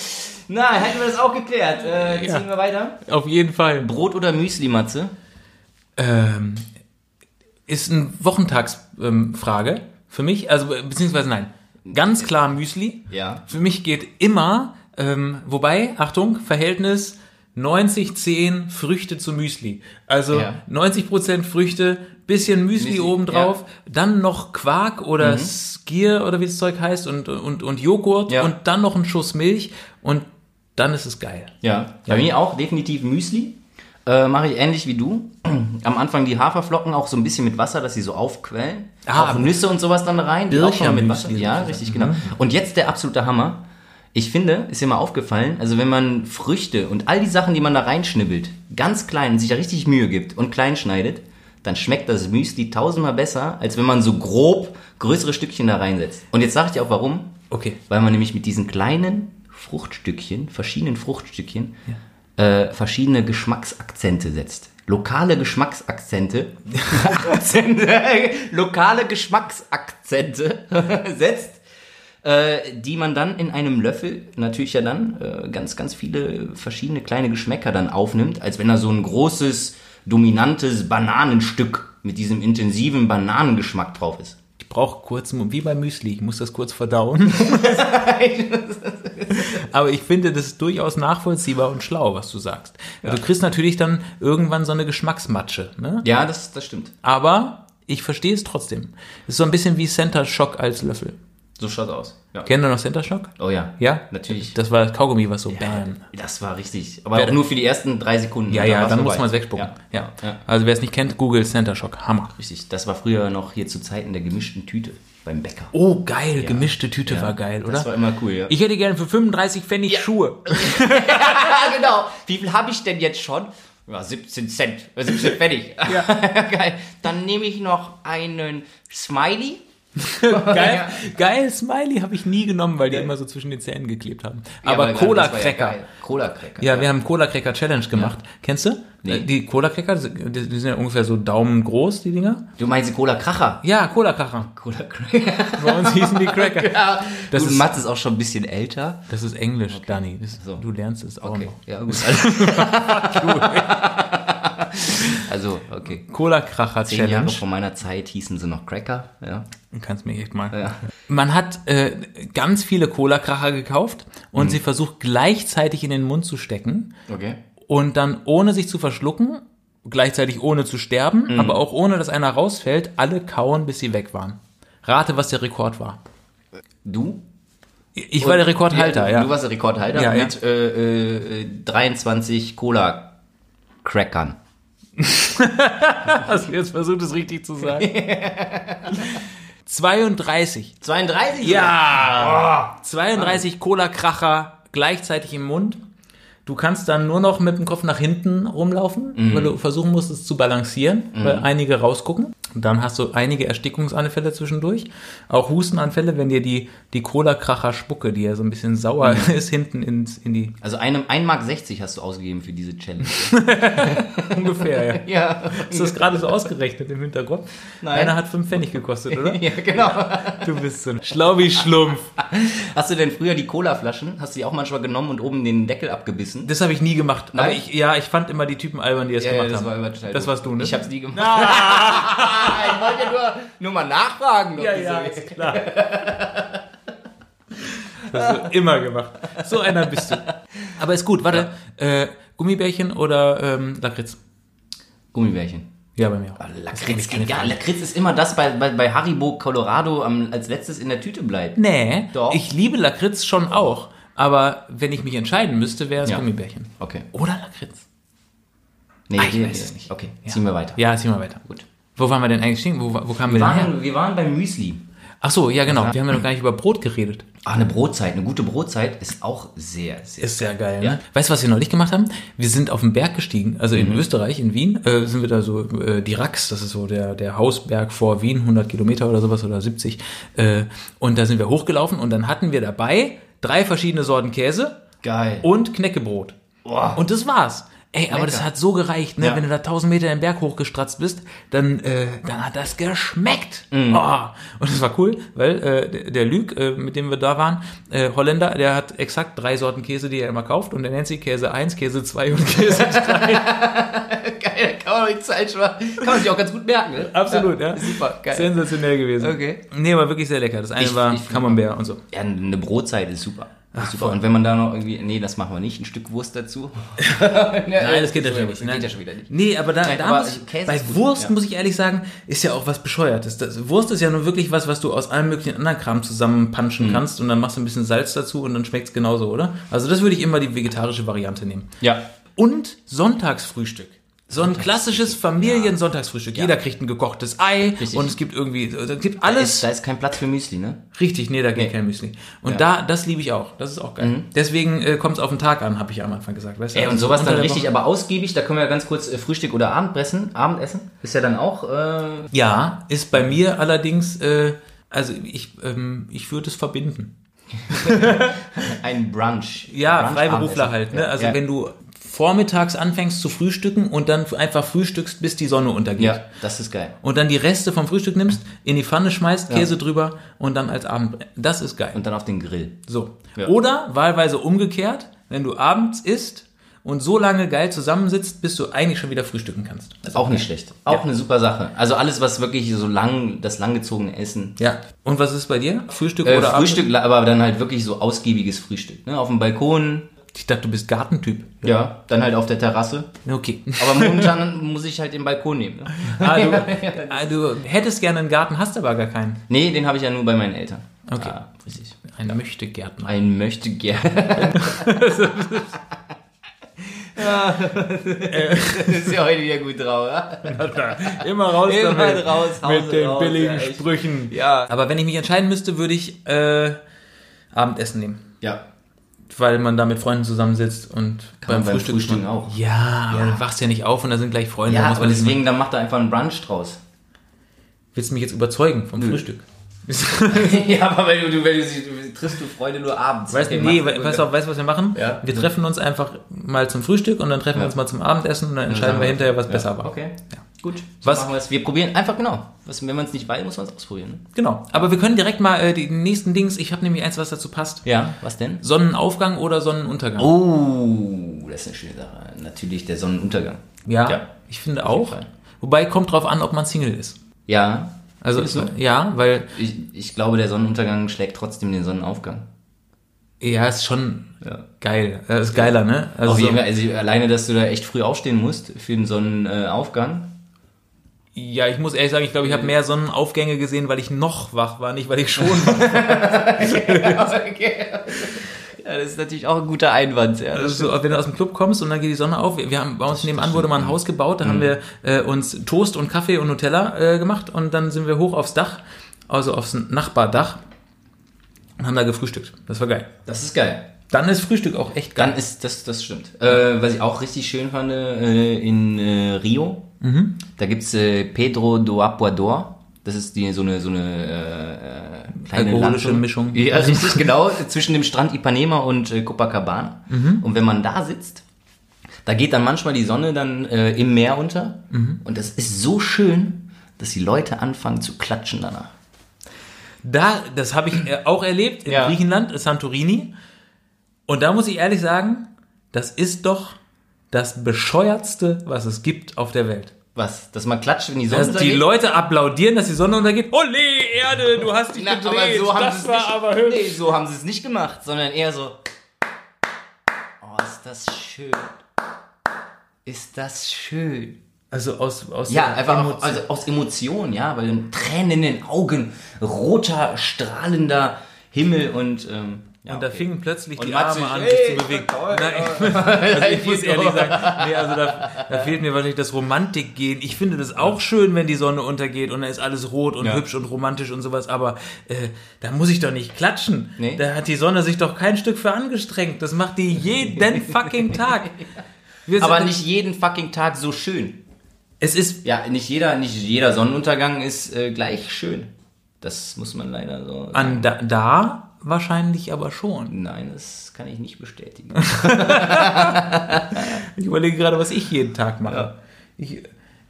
Na, hätten wir das auch geklärt. Äh, ziehen Ja. wir weiter. Auf jeden Fall. Brot oder Müsli, Matze? Ähm, ist eine Wochentagsfrage ähm, für mich. Also, äh, beziehungsweise nein. Ganz klar Müsli. Ja. Für mich geht immer, ähm, wobei, Achtung, Verhältnis 90-10 Früchte zu Müsli. Also Ja. 90% Früchte, bisschen Müsli, Müsli, obendrauf, dann noch Quark oder Skier oder wie das Zeug heißt und, und, und Joghurt Ja. und dann noch ein Schuss Milch und dann ist es geil. Ja. Bei mir auch definitiv Müsli. Äh, Mache ich ähnlich wie du. (clears throat) Am Anfang die Haferflocken auch so ein bisschen mit Wasser, dass sie so aufquellen. Ah, auch Nüsse und sowas dann rein. die auch schon mit Wasser. Ja, richtig, genau. Und jetzt der absolute Hammer. Ich finde, ist dir mal aufgefallen, also wenn man Früchte und all die Sachen, die man da reinschnibbelt, ganz klein sich da richtig Mühe gibt und klein schneidet, dann schmeckt das Müsli tausendmal besser, als wenn man so grob größere Stückchen da reinsetzt. Und jetzt sage ich dir auch warum. Okay. Weil man nämlich mit diesen kleinen Fruchtstückchen, verschiedenen Fruchtstückchen, äh, verschiedene Geschmacksakzente setzt. Lokale Geschmacksakzente, (laughs) Akzente, lokale Geschmacksakzente (laughs) setzt, äh, die man dann in einem Löffel, natürlich ja dann, äh, ganz, ganz viele verschiedene kleine Geschmäcker dann aufnimmt, als wenn da so ein großes, dominantes Bananenstück mit diesem intensiven Bananengeschmack drauf ist. Ich brauche kurz, wie beim Müsli, ich muss das kurz verdauen. (laughs) Aber ich finde, das ist durchaus nachvollziehbar und schlau, was du sagst. Du kriegst natürlich dann irgendwann so eine Geschmacksmatsche. Ne? Ja, das, das stimmt. Aber ich verstehe es trotzdem. Es ist so ein bisschen wie Center Shock als Löffel. So schaut aus. Ja. Kennen du noch Center Shock? Oh ja. Ja? Natürlich. Das war das Kaugummi, was so Ja, bam. das war richtig. Aber Wer- nur für die ersten drei Sekunden. Ja, Dann ja, dann muss man es wegspucken. Ja. Ja. Also wer es nicht kennt, Google Center Shock. Hammer. Richtig. Das war früher noch hier zu Zeiten der gemischten Tüte beim Bäcker. Oh, geil. Gemischte Tüte war geil, oder? Das war immer cool, ja. ich hätte gerne für 35 Pfennig Schuhe. ja, (laughs) genau. Wie viel habe ich denn jetzt schon? Ja, 17 Cent. Äh, 17 Pfennig. Ja. (laughs) Geil. Dann nehme ich noch einen Smiley. (laughs) Geil, geil, Smiley habe ich nie genommen, weil die immer so zwischen den Zähnen geklebt haben. Aber Cola Cracker. Cola Cracker. Ja, wir haben Cola Cracker Challenge gemacht. Kennst du? Nee. Die Cola Cracker, die sind ja ungefähr so Daumen groß, die Dinger. Du meinst die Cola Kracher? Ja, Cola Cracker. Cola Cracker. Bei uns hießen die Cracker. (laughs) ja, Das du, ist- Mats ist auch schon ein bisschen älter. Das ist Englisch, Dani. Das, So. Du lernst es auch Okay, noch. ja gut. (laughs) Also, okay. Cola Kracher Zehn Jahre Challenge. vor meiner Zeit hießen sie noch Cracker. Ja. Du kannst mir echt mal. Ja. Man hat äh, ganz viele Cola Kracher gekauft und Mhm. sie versucht gleichzeitig in den Mund zu stecken Okay. und dann ohne sich zu verschlucken, gleichzeitig ohne zu sterben, Mhm. aber auch ohne, dass einer rausfällt, alle kauen, bis sie weg waren. Rate, was der Rekord war. Du? Ich war der Rekordhalter, ja. Du warst der Rekordhalter Ja, ja. mit Äh, äh, 23 Cola-Crackern. (laughs) Hast du jetzt versucht, es richtig zu sagen? (laughs) 32. 32? Ja! 32 Cola-Kracher gleichzeitig im Mund. Du kannst dann nur noch mit dem Kopf nach hinten rumlaufen, weil du versuchen musst, es zu balancieren, weil einige rausgucken. Dann hast du einige Erstickungsanfälle zwischendurch. Auch Hustenanfälle, wenn dir die, die Cola-Kracher-Spucke, die ja so ein bisschen sauer (laughs) ist, hinten ins, in die, Also einem 1 Mark 60 hast du ausgegeben für diese Challenge. (laughs) ungefähr, ja. ja. Ist das gerade so ausgerechnet im Hintergrund? Nein. Einer hat fünf Pfennig gekostet, oder? (laughs) ja, genau. Du bist so ein Schlau wie Schlumpf. Hast du denn früher die Cola-Flaschen, hast du die auch manchmal genommen und oben den Deckel abgebissen? Das habe ich nie gemacht. Aber Nein? ich, ja, ich fand immer die Typen albern, die es gemacht das haben. war immer total das warst du, ne? Ich hab's nie gemacht. Ich wollte ja nur, nur mal nachfragen. ob ja, ja, ist. klar. (laughs) Das hast du immer gemacht. So einer bist du. Aber ist gut, warte. Äh, Gummibärchen oder ähm, Lakritz? Gummibärchen. Ja, bei mir auch. Lakritz, egal. Lakritz ist immer das bei, bei, bei Haribo Colorado am, als letztes in der Tüte bleibt. Nee, Doch. ich liebe Lakritz schon auch. Aber wenn ich mich entscheiden müsste, wäre es Ja. Gummibärchen. Okay. Oder Lakritz. Nee, Ah, ich weiß es nicht. Okay, ziehen wir weiter. Ja, ziehen wir weiter. Gut. Wo waren wir denn eigentlich stehen? Wo, wo kamen wir Wir denn her? waren, wir waren beim Müsli. Ach so, ja genau. Wir haben ja noch gar nicht über Brot geredet. Ah, eine Brotzeit, eine gute Brotzeit ist auch sehr, sehr. Ist sehr geil, Ja. ne? Weißt du, was wir neulich gemacht haben? Wir sind auf den Berg gestiegen, also in Österreich, in Wien, äh, sind wir da so, äh, die Rax, das ist so der, der Hausberg vor Wien, 100 Kilometer oder sowas oder 70. Äh, und da sind wir hochgelaufen und dann hatten wir dabei drei verschiedene Sorten Käse Geil. und Knäckebrot. Boah. Und das war's. Ey, aber das hat so gereicht, ne? Ja. Wenn du da 1000 Meter den Berg hochgestratzt bist, dann, äh, dann hat das geschmeckt. Mhm. Oh. Und das war cool, weil äh, der, Lüg, äh, mit dem wir da waren, äh, Holländer, der hat exakt drei Sorten Käse, die er immer kauft. Und der nennt sie Käse 1, Käse 2 und Käse (laughs) 3. Geil, kann man nicht falsch machen. Kann man sich auch ganz gut merken, ne? Absolut, ja. Super, geil. Sensationell gewesen. Okay. Nee, aber wirklich sehr lecker. Das eine Ich- war Camembert und so. Ja, eine Brotzeit ist super. Ist super. voll. Und wenn man da noch irgendwie, nee, das machen wir nicht, ein Stück Wurst dazu. (laughs) Nein, das geht ja schon nicht. Das Ne? geht ja schon wieder nicht. Nee, aber da, Nein, da aber muss ich, Käse bei Wurst ja. muss ich ehrlich sagen, ist ja auch was Bescheuertes. Das, Wurst ist ja nun wirklich was, was du aus allem möglichen anderen Kram Mhm. zusammenpanschen kannst und dann machst du ein bisschen Salz dazu und dann schmeckt's genauso, oder? Also das würde ich immer die vegetarische Variante nehmen. Ja. Und Sonntagsfrühstück. So ein klassisches Familiensonntagsfrühstück. Jeder kriegt ein gekochtes Ei Richtig. und es gibt irgendwie, es gibt Da alles. ist, da ist kein Platz für Müsli, ne? Richtig, nee, da geht Nee. kein Müsli. Und Ja. da, das liebe ich auch. Das ist auch geil. Deswegen äh, kommt es auf den Tag an, habe ich ja am Anfang gesagt. Weißt du? Ey, und Also sowas dann richtig, Woche- aber ausgiebig, da können wir ja ganz kurz äh, Frühstück oder Abendessen, Abendessen, ist ja dann auch, äh, Ja, ist bei mir allerdings, äh, also ich, ähm, ich würde es verbinden. (laughs) ein Brunch. Ja, Brunch Freiberufler halt. Ne? Ja. Also ja. wenn du vormittags anfängst zu frühstücken und dann einfach frühstückst, bis die Sonne untergeht. Ja, das ist geil. Und dann die Reste vom Frühstück nimmst, in die Pfanne schmeißt, Käse drüber und dann als Abend. Das ist geil. Und dann auf den Grill. So. Ja. Oder wahlweise umgekehrt, wenn du abends isst und so lange geil zusammensitzt, bis du eigentlich schon wieder frühstücken kannst. Auch nicht schlecht. Auch eine super Sache. Also alles, was wirklich so lang, das langgezogene Essen. Ja. Und was ist bei dir? Frühstück Äh, oder Frühstück, aber dann halt wirklich so ausgiebiges Frühstück. Ne? Auf dem Balkon, Abend? Ich dachte, du bist Gartentyp. ja, dann halt auf der Terrasse. Okay. Aber momentan muss ich halt den Balkon nehmen. Ne? Ah, du, (laughs) ah, du hättest gerne einen Garten, hast aber gar keinen. Nee, den habe ich ja nur bei meinen Eltern. Okay. Ah, richtig. Ein Möchtegärtner. Ein möchte gerne. (laughs) (laughs) ist ja heute wieder gut drauf, ja? Immer raus Immer damit. raus, Hause mit den raus, billigen ja. Sprüchen. Ja. Aber wenn ich mich entscheiden müsste, würde ich äh, Abendessen nehmen. Ja. Weil man da mit Freunden zusammensitzt und man beim Frühstücken man- auch. Ja, aber du wachst ja nicht auf und da sind gleich Freunde. Ja, muss aber man nicht deswegen, dann macht er einfach einen Brunch draus. Willst du mich jetzt überzeugen vom Frühstück? (laughs) ja, aber wenn du, wenn du, du triffst du Freunde nur abends. Weißt du, Okay, nee, we- weißt du, weißt was wir machen? Ja. Wir treffen uns einfach mal zum Frühstück und dann treffen wir uns mal zum Abendessen und dann entscheiden wir hinterher, was besser war. Okay, gut. So Was- machen wir. Wir probieren einfach genau. Was, wenn man es nicht weiß, muss man es ausprobieren. Ne? Genau. Aber wir können direkt mal äh, die nächsten Dings, ich habe nämlich eins, was dazu passt. Ja, was denn? Sonnenaufgang oder Sonnenuntergang? Oh, das ist eine schöne Sache. Natürlich der Sonnenuntergang. ja, ja, ich finde auch. Wobei kommt drauf an, ob man Single ist. Ja, Also Findest du? ja, weil ich, ich glaube, der Sonnenuntergang schlägt trotzdem den Sonnenaufgang. ja, ist schon Ja. geil. Das ist geiler, ne? Also Auf so- jeden Fall, also alleine, dass du da echt früh aufstehen musst für den Sonnenaufgang. Ja, ich muss ehrlich sagen, ich glaube, ich habe mehr Sonnenaufgänge gesehen, weil ich noch wach war, nicht weil ich schon wach (laughs) Ja, das ist natürlich auch ein guter Einwand. Ja, war. Also so, wenn du aus dem Club kommst und dann geht die Sonne auf. Wir haben bei uns nebenan wurde mal ein Haus gebaut, da haben wir äh, uns Toast und Kaffee und Nutella äh, gemacht und dann sind wir hoch aufs Dach, also aufs Nachbardach und haben da gefrühstückt. Das war geil. das ist geil. Dann ist Frühstück auch echt geil. Dann ist das, das stimmt. Äh, was ich auch richtig schön fand äh, in äh, Rio, da gibt's äh, Pedro do Apuador. Das ist die, so eine, so eine äh, kleine Alkoholische. Mischung. Ja, (laughs) richtig, genau. Zwischen dem Strand Ipanema und äh, Copacabana. Und wenn man da sitzt, da geht dann manchmal die Sonne dann äh, im Meer unter. Und das ist so schön, dass die Leute anfangen zu klatschen danach. Da, das habe ich äh, auch erlebt in Ja. Griechenland, Santorini. Und da muss ich ehrlich sagen, das ist doch das bescheuertste, was es gibt auf der Welt. Was? Dass man klatscht, wenn die Sonne Dass die untergeht? Leute applaudieren, dass die Sonne untergeht. Ole, Erde, du hast dich Na, gedreht. aber so haben das war nicht, aber hübsch. Nee, so haben sie es nicht gemacht, sondern eher so. Oh, ist das schön. Ist das schön. Also aus, aus Ja, einfach Emotion. also aus Emotion, ja, weil dann Tränen in den Augen, roter, strahlender Himmel und ähm, ja, und da okay. fingen plötzlich Und die Arme an, ey, sich zu bewegen. toll, Nein, (laughs) also ich (laughs) muss ehrlich sagen, nee, also da, da fehlt mir wahrscheinlich das Romantikgehen. Ich finde das auch schön, wenn die Sonne untergeht und da ist alles rot und Ja. hübsch und romantisch und sowas, aber äh, da muss ich doch nicht klatschen. Nee. Da hat die Sonne sich doch kein Stück für angestrengt. Das macht die jeden (laughs) fucking Tag. Aber nicht jeden fucking Tag so schön. Es ist Ja, nicht jeder, nicht jeder Sonnenuntergang ist äh, gleich schön. Das muss man leider so an da, da wahrscheinlich aber schon. Nein, das kann ich nicht bestätigen. (laughs) (laughs) Ich überlege gerade, was ich jeden Tag mache. Ich,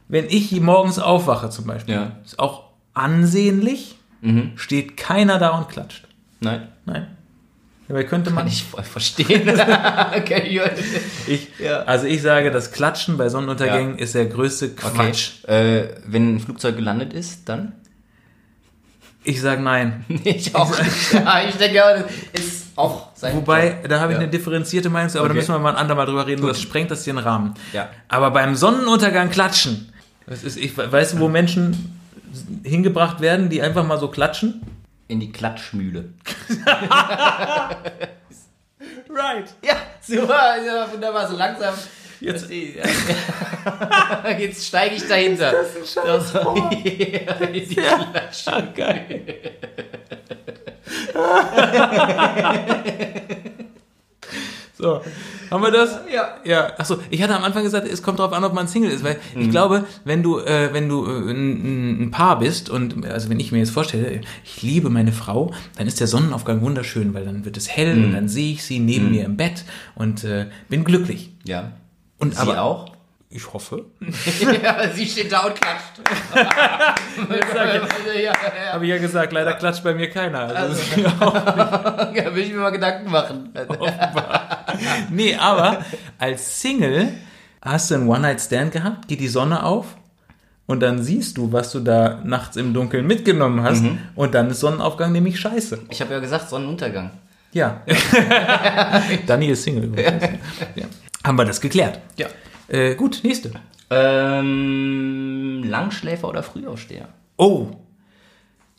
wenn ich morgens aufwache zum Beispiel, Ja. ist auch ansehnlich, steht keiner da und klatscht. Nein. Nein. Dabei könnte man Kann ich voll verstehen. (laughs) okay. Ich, Ja. Also ich sage, das Klatschen bei Sonnenuntergängen ist der größte Quatsch. Äh, wenn ein Flugzeug gelandet ist, dann? Ich sage nein. (laughs) Ich auch. (laughs) Ja, ich denke, das ist auch sein Wobei, da habe ich Ja. eine differenzierte Meinung zu, aber da Okay. müssen wir mal ein andermal drüber reden, das sprengt das hier den Rahmen. Ja. Aber beim Sonnenuntergang klatschen, das ist, ich weißt du, wo Menschen hingebracht werden, die einfach mal so klatschen? In die Klatschmühle. (laughs) Right. Ja, super, wunderbar, so langsam. Jetzt- Ja. (laughs) Jetzt steige ich dahinter. Das ist ein in (laughs) die Klatschmühle. Geil. (laughs) so, haben wir das? Ja. Ja, achso, ich hatte am Anfang gesagt, es kommt darauf an, ob man Single ist, weil Mhm. ich glaube, wenn du, äh, wenn du äh, ein, ein Paar bist und also wenn ich mir jetzt vorstelle, ich liebe meine Frau, dann ist der Sonnenaufgang wunderschön, weil dann wird es hell Mhm. und dann sehe ich sie neben mir im Bett und äh, bin glücklich. Ja. Und Sie aber auch? ich hoffe. (laughs) (laughs) ja, sie steht da und klatscht. Habe ich ja gesagt, leider klatscht bei mir keiner. Also, ja. (laughs) ja, will ich mir mal Gedanken machen. nee, aber als Single hast du einen One-Night-Stand gehabt, geht die Sonne auf und dann siehst du, was du da nachts im Dunkeln mitgenommen hast und dann ist Sonnenaufgang nämlich scheiße. Ich habe ja gesagt, Sonnenuntergang. Ja. Dani ist Single. ja. Haben wir das geklärt. Ja. Äh, gut, nächste. Ähm, Langschläfer oder Frühaufsteher? Oh.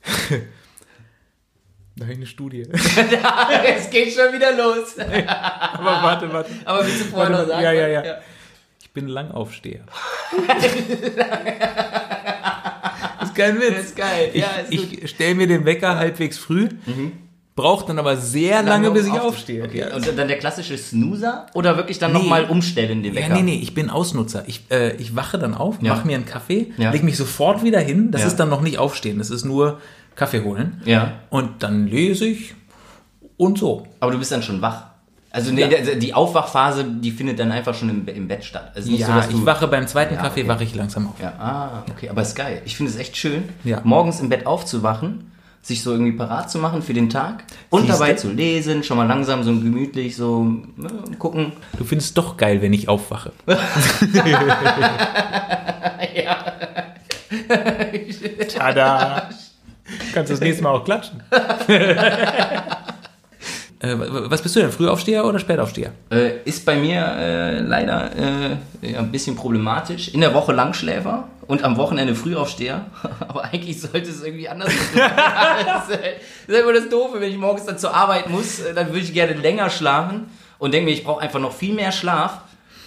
(laughs) eine Studie. (laughs) es geht schon wieder los. Aber warte, warte. Aber willst du vorher noch sagen? Ja, ja, ja. Ich bin Langaufsteher. (laughs) ist kein Witz. Das ist geil. Ja, ist ich ich stelle mir den Wecker halbwegs früh, braucht dann aber sehr lange, bis ich aufstehe. Okay. Ja. Und dann der klassische Snoozer oder wirklich dann Nee. nochmal umstellen den Ja, Wecker? nee, nee, ich bin Ausnutzer. Ich, äh, ich wache dann auf, Ja. mache mir einen Kaffee, Ja. leg mich sofort wieder hin. Das Ja. ist dann noch nicht aufstehen. Das ist nur Kaffee holen. Ja. Und dann lese ich und so. Aber du bist dann schon wach. Also nee, Ja. die Aufwachphase, die findet dann einfach schon im, im Bett statt. Also so, Ja, du, ich wache beim zweiten Ja, Kaffee, okay. wache ich langsam auf. Ja, ah, okay, aber ist geil. Ich finde es echt schön, Ja. morgens im Bett aufzuwachen, sich so irgendwie parat zu machen für den Tag und Siehste? dabei zu lesen, schon mal langsam so gemütlich so ne, gucken. Du findest es doch geil, wenn ich aufwache. (laughs) (laughs) Tada! Kannst du das nächste Mal auch klatschen. (laughs) äh, was bist du denn? Frühaufsteher oder Spätaufsteher? Äh, ist bei mir äh, leider äh, ja, ein bisschen problematisch. In der Woche Langschläfer und am Wochenende Frühaufsteher. (laughs) Aber eigentlich sollte es irgendwie anders sein. (laughs) das ist das ist immer das Doofe, wenn ich morgens dann zur Arbeit muss, äh, dann würde ich gerne länger schlafen und denke mir, ich brauche einfach noch viel mehr Schlaf.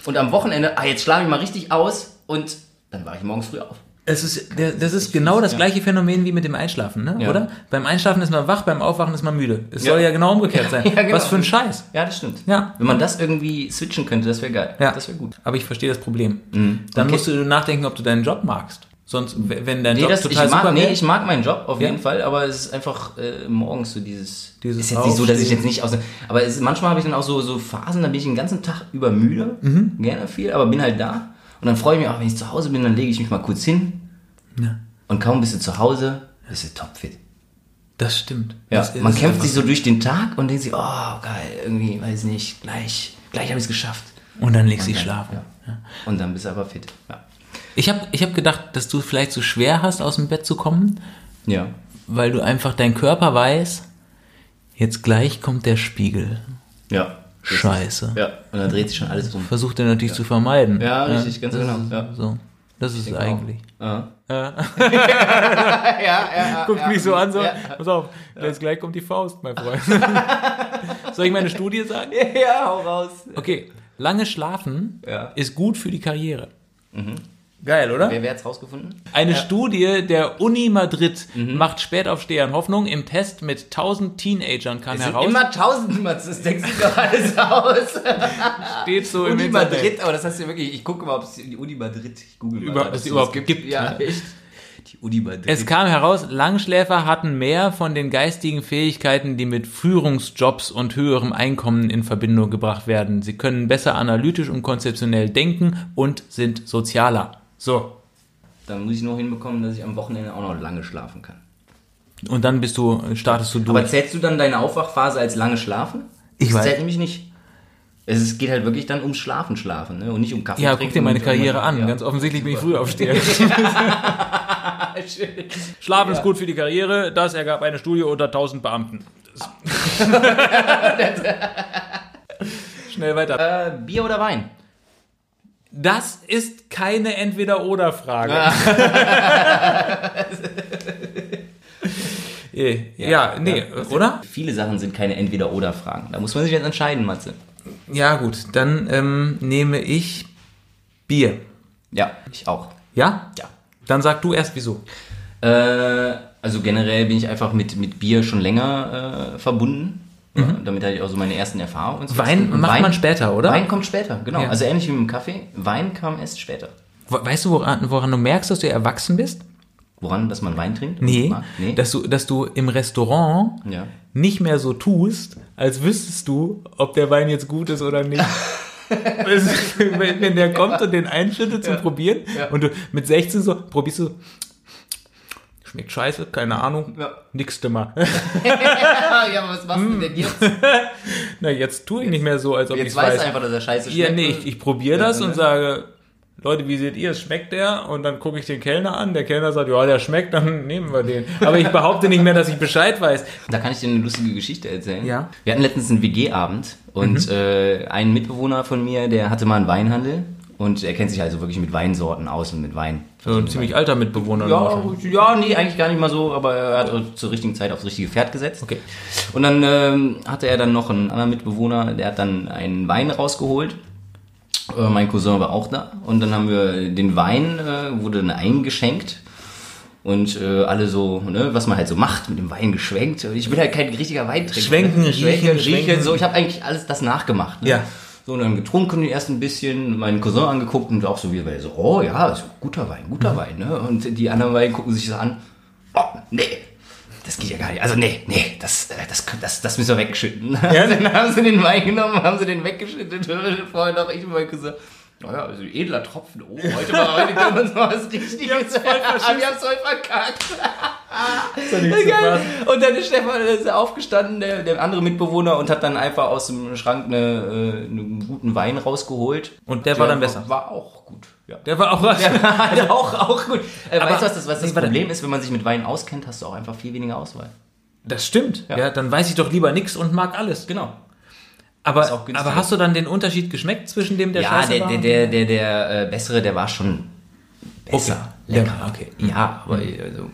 Und am Wochenende, ah, jetzt schlafe ich mal richtig aus und dann wache ich morgens früh auf. Es ist, das ist genau das gleiche Phänomen wie mit dem Einschlafen, ne? Ja. oder? Beim Einschlafen ist man wach, beim Aufwachen ist man müde. Es Ja. soll ja genau umgekehrt (laughs) sein. Ja, genau. Was für ein Scheiß. Ja, das stimmt. Ja. Wenn man das irgendwie switchen könnte, das wäre geil. Ja. Das wäre gut. Aber ich verstehe das Problem. Mhm. Dann Okay. musst du nachdenken, ob du deinen Job magst. Sonst, wenn dein Nee, Job das, ich, total super mag, nee, wäre- ich mag meinen Job auf jeden Fall, aber es ist einfach äh, morgens so dieses. Dieses ist jetzt nicht so, dass ich jetzt nicht aus. Aber es, manchmal habe ich dann auch so, so Phasen, da bin ich den ganzen Tag über müde, Mhm. gerne viel, aber bin halt da. Und dann freue ich mich auch, wenn ich zu Hause bin, dann lege ich mich mal kurz hin. Ja. Und kaum bist du zu Hause, bist du topfit. Das stimmt. Ja, Das man kämpft sich so durch den Tag und denkt sich, oh geil, irgendwie, weiß nicht, gleich, gleich habe ich es geschafft. Und dann legst du dich schlafen. Ja. Und dann bist du aber fit. Ja. Ich habe ich hab gedacht, dass du vielleicht so schwer hast, aus dem Bett zu kommen, ja. weil du einfach, dein Körper weiß, jetzt gleich kommt der Spiegel. Ja. Scheiße. Ja. Und dann dreht sich schon alles um. Versucht er natürlich zu vermeiden. Ja, richtig, ganz das genau, Ist, ja. So. Das ist es eigentlich. Ja. Ja. (laughs) (laughs) ja, ja, Guckt mich so an, so, Ja. pass auf, jetzt gleich kommt die Faust, mein Freund. (laughs) Soll ich meine Studie sagen? Ja, hau raus. Okay, lange schlafen Ja. ist gut für die Karriere. Geil, oder? Wer, wer hat's rausgefunden? Eine Studie der Uni Madrid Mhm. macht Spätaufstehern Hoffnung. Im Test mit 1000 Teenagern kam Es sind heraus, immer tausend, Mats, das denkst du doch alles aus. steht so im Uni. Madrid, aber das heißt ja wirklich, ich gucke mal, ob es die Uni Madrid, ich google mal, Über- ob es überhaupt gibt. Ja, echt. Die Uni Madrid. Es kam heraus, Langschläfer hatten mehr von den geistigen Fähigkeiten, die mit Führungsjobs und höherem Einkommen in Verbindung gebracht werden. Sie können besser analytisch und konzeptionell denken und sind sozialer. So. Dann muss ich nur hinbekommen, dass ich am Wochenende auch noch lange schlafen kann. Und dann bist du, startest du durch. Aber zählst du dann deine Aufwachphase als lange Schlafen? Ich das weiß- zählt nämlich nicht. Es geht halt wirklich dann ums Schlafen, Schlafen, ne? Und nicht um Kaffee ja, guck dir meine Karriere an. Ja. Ganz offensichtlich bin ich früh aufsteher. (laughs) (laughs) Schlafen ist gut für die Karriere. Das ergab eine Studie unter 1000 Beamten. (laughs) Schnell weiter. Äh, Bier oder Wein? Das ist keine Entweder-Oder-Frage. (laughs) Eh, ja, nee, oder? Viele Sachen sind keine Entweder-Oder-Fragen. Da muss man sich jetzt entscheiden, Matze. Ja, gut, dann ähm, nehme ich Bier. Ja, ich auch. Ja? Ja. Dann sag du erst wieso. Äh, also generell bin ich einfach mit, mit Bier schon länger äh, verbunden. Ja, damit hatte ich auch so meine ersten Erfahrungen. so. Mhm. Wein macht man später, oder? Wein kommt später, genau. Ja. Also ähnlich wie mit dem Kaffee. Wein kam erst später. We- Weißt du, woran, woran du merkst, dass du erwachsen bist? Woran, dass man Wein trinkt? Nee, nee. Dass, du, dass du im Restaurant ja. nicht mehr so tust, als wüsstest du, ob der Wein jetzt gut ist oder nicht. (laughs) Wenn, der kommt und den einschüttet zum Probieren Ja. und du mit 16 so probierst du, schmeckt scheiße, keine Ahnung, Ja. nix mal. (laughs) (laughs) ja, aber was machst du denn jetzt? (laughs) Na, jetzt tue ich nicht mehr so, als ob ich Jetzt es weiß weiß. er einfach, dass er scheiße schmeckt. Ja, nee, ich, ich probiere Ja, das ne? und sage, Leute, wie seht ihr, es schmeckt der? Und dann gucke ich den Kellner an, der Kellner sagt, ja, der schmeckt, dann nehmen wir den. Aber ich behaupte nicht mehr, dass ich Bescheid weiß. Da kann ich dir eine lustige Geschichte erzählen. Ja. Mhm. Wir hatten letztens einen WG-Abend und äh, ein Mitbewohner von mir, der hatte mal einen Weinhandel und er kennt sich also wirklich mit Weinsorten aus und mit Wein. So ein ziemlich alter Mitbewohner. Ja, ja, nee, eigentlich gar nicht mal so, aber er hat zur richtigen Zeit aufs richtige Pferd gesetzt. Okay. Und dann ähm, hatte er dann noch einen anderen Mitbewohner, der hat dann einen Wein rausgeholt. Äh, mein Cousin war auch da. Und dann haben wir den Wein, äh, wurde dann eingeschenkt. Und äh, alle so, ne, was man halt so macht, mit dem Wein geschwenkt. Ich bin halt kein richtiger Weintrinker. Schwenken, ne? Schwenken, riechen, riechen. schwenken. So, ich habe eigentlich alles das nachgemacht. Ne? Ja. So, und dann getrunken erst ein bisschen, meinen Cousin angeguckt und auch so wie weil so, oh ja, ist guter Wein, guter Wein, ne? Und die anderen beiden gucken sich das an. Oh, nee. das geht ja gar nicht. Also nee, nee, das, äh, das, das, das müssen wir wegschütten. (laughs) Ja? dann haben sie den Wein genommen, haben sie den weggeschüttet. (laughs) Vorhin auch ich mal gesagt, naja, also edler Tropfen. Oh, heute war (laughs) heute können wir uns mal was Richtiges. Wir haben es voll verkackt. So und dann ist Stefan ist aufgestanden, der, der, andere Mitbewohner, und hat dann einfach aus dem Schrank eine, äh, einen guten Wein rausgeholt. Und der, der war dann besser. War auch gut. Ja. Der war auch was. (laughs) Der war also, auch, auch gut. Äh, aber weißt du, was das, was das Problem ist, wenn man sich mit Wein auskennt, hast du auch einfach viel weniger Auswahl. Das stimmt. Ja. ja dann weiß ich doch lieber nichts und mag alles. Genau. Aber, aber hast du dann den Unterschied geschmeckt zwischen dem, der ja, scheiße der, war? Ja, der, der, der, der äh, bessere, der war schon besser. Okay. Lecker. Okay. Ja, aber also,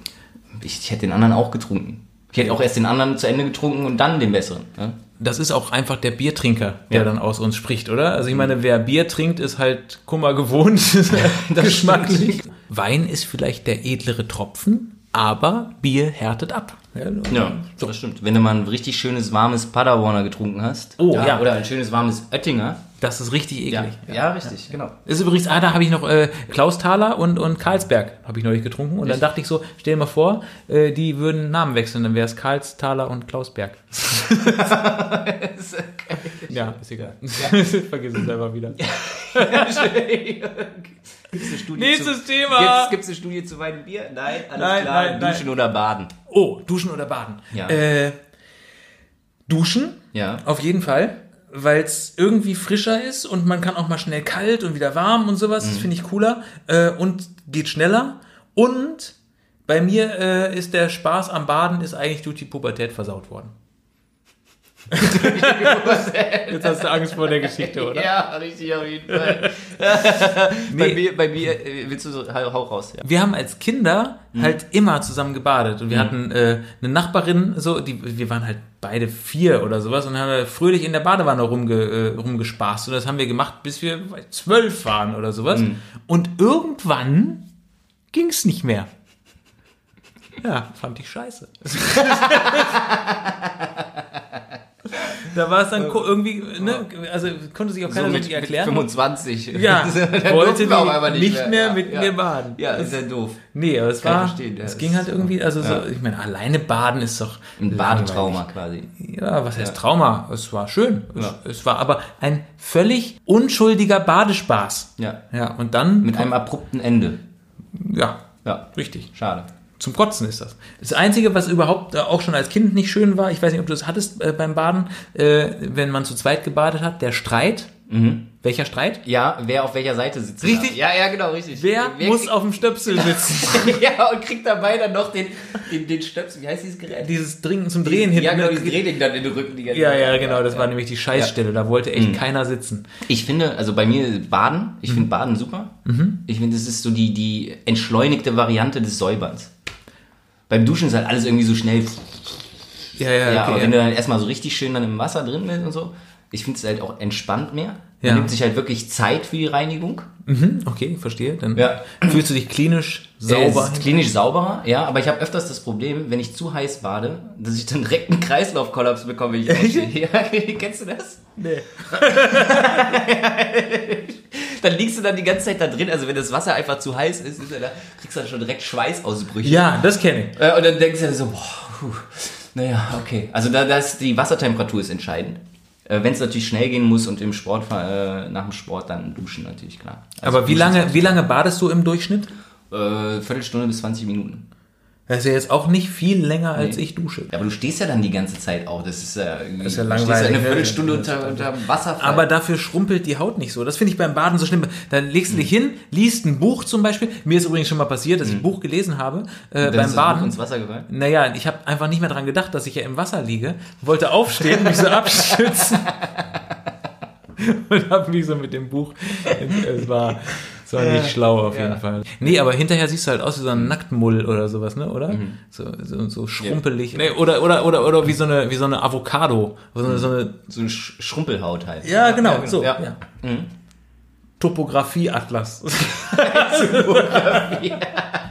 ich, ich hätte den anderen auch getrunken. Ich hätte auch erst den anderen zu Ende getrunken und dann den besseren. Ja? Das ist auch einfach der Biertrinker, der ja. dann aus uns spricht, oder? Also ich meine, wer Bier trinkt, ist halt Kummer gewohnt, (laughs) geschmacklich. Wein ist vielleicht der edlere Tropfen, aber Bier härtet ab. Ja, ja so. das stimmt. Wenn du mal ein richtig schönes, warmes Padawaner getrunken hast, oh, ja, ja. oder ein schönes, warmes Oettinger. Das ist richtig eklig. Ja, ja richtig, genau. Ist übrigens, ah, da habe ich noch äh, Klaus Thaler und, und Karlsberg habe ich neulich getrunken. Und Echt? dann dachte ich so, stell dir mal vor, äh, die würden Namen wechseln, dann wäre es Karls, Thaler und Klausberg. (laughs) (laughs) ja, ist egal. (laughs) Vergiss es einfach wieder. Gibt's eine Studie Nächstes zu, Thema. Gibt es eine Studie zu und Bier? Nein, alles nein, klar. Nein, duschen nein. oder baden? Oh, duschen oder baden. Ja. Äh, duschen. Ja. Auf jeden Fall. Weil es irgendwie frischer ist und man kann auch mal schnell kalt und wieder warm und sowas. Mhm. Das finde ich cooler. Äh, und geht schneller. Und bei mir äh, ist der Spaß am Baden ist eigentlich durch die Pubertät versaut worden. (laughs) Jetzt hast du Angst vor der Geschichte, oder? Ja, richtig auf jeden Fall. (laughs) nee. bei, mir, bei mir, äh, willst du so, hau raus. Ja. Wir haben als Kinder mhm. halt immer zusammen gebadet und wir mhm. hatten äh, eine Nachbarin, so, die, wir waren halt beide vier oder sowas und haben fröhlich in der Badewanne rumge, äh, rumgespaßt und das haben wir gemacht, bis wir zwölf waren oder sowas. Mhm. Und irgendwann ging es nicht mehr. Ja, fand ich scheiße. (laughs) Da war es dann irgendwie, ne, also konnte sich auch keiner so mit, erklären. 25. Ja, (laughs) wollte die aber nicht, nicht mehr, mehr mit ja. mir baden. Ja, ist ja doof. Nee, aber es Kann war, es ging halt irgendwie, also so, ich meine, alleine baden ist doch ein Badetrauma quasi. Ja, was heißt Trauma? Es war schön. Es, es, war aber ein völlig unschuldiger Badespaß. Ja. Ja, und dann mit einem abrupten Ende. Ja. Ja, richtig. Schade. Zum Kotzen ist das. Das Einzige, was überhaupt äh, auch schon als Kind nicht schön war, ich weiß nicht, ob du das hattest äh, beim Baden, äh, wenn man zu zweit gebadet hat, der Streit. Mhm. Welcher Streit? Ja, wer auf welcher Seite sitzt. Richtig? Ja, ja, genau, richtig. Wer, wer muss auf dem Stöpsel (laughs) sitzen? ja, und kriegt dabei dann noch den, den, den Stöpsel, wie heißt dieses Gerät? Dieses Dringen zum Drehen hinten. Ja, genau, dieses Drehding dann in den Rücken. Die ganze ja, ja, genau, das ja. war nämlich die Scheißstelle, da wollte echt mhm. keiner sitzen. Ich finde, also bei mir Baden, ich mhm. finde Baden super. Mhm. Ich finde, das ist so die, die entschleunigte Variante des Säuberns. Beim Duschen ist halt alles irgendwie so schnell. Ja, ja, ja. Okay, aber wenn du dann erstmal so richtig schön dann im Wasser drin bist und so, ich finde es halt auch entspannt mehr. Man Ja. nimmt sich halt wirklich Zeit für die Reinigung. Mhm, okay, verstehe. Dann Ja. fühlst du dich klinisch Äh, sauber. ist klinisch sauberer, ja, aber ich habe öfters das Problem, wenn ich zu heiß bade, dass ich dann direkt einen Kreislaufkollaps bekomme. (laughs) Ja, (laughs) kennst du das? Nee. (laughs) Dann liegst du dann die ganze Zeit da drin, also wenn das Wasser einfach zu heiß ist, ist da, kriegst du dann schon direkt Schweißausbrüche. Ja, das kenne ich. Äh, Und dann denkst du dir so, boah, puh, naja, okay. Also da, da ist die Wassertemperatur ist entscheidend. Äh, Wenn es natürlich schnell gehen muss und im Sport, äh, nach dem Sport dann duschen natürlich, klar. Also Aber wie lange, wie lange badest du im Durchschnitt? Äh, Viertelstunde bis 20 Minuten. Das ist ja jetzt auch nicht viel länger, als Nee. ich dusche. Ja, aber du stehst ja dann die ganze Zeit auch. Das ist ja, irgendwie- Das ist ja du stehst langweilig, eine ne? Viertelstunde Ja, unter, unter Wasserfall. Aber dafür schrumpelt die Haut nicht so. Das finde ich beim Baden so schlimm. Dann legst du dich hin, liest ein Buch zum Beispiel. Mir ist übrigens schon mal passiert, dass ich ein Buch gelesen habe äh, beim Baden. ins Wasser gefallen. Naja, ich habe einfach nicht mehr dran gedacht, dass ich ja im Wasser liege. Wollte aufstehen, mich so (laughs) abstützen. Und habe mich so mit dem Buch. Es war, es war nicht schlau auf jeden. Fall. Nee, aber hinterher siehst du halt aus wie so ein Nacktmull oder sowas, ne? Oder? So, so, so schrumpelig. Nee, oder, oder, oder, oder wie so eine, wie so eine Avocado. So eine, so eine So eine Sch Schrumpelhaut halt. ja, genau, so. Ja. Mhm. Topografie-Atlas. (laughs) (laughs)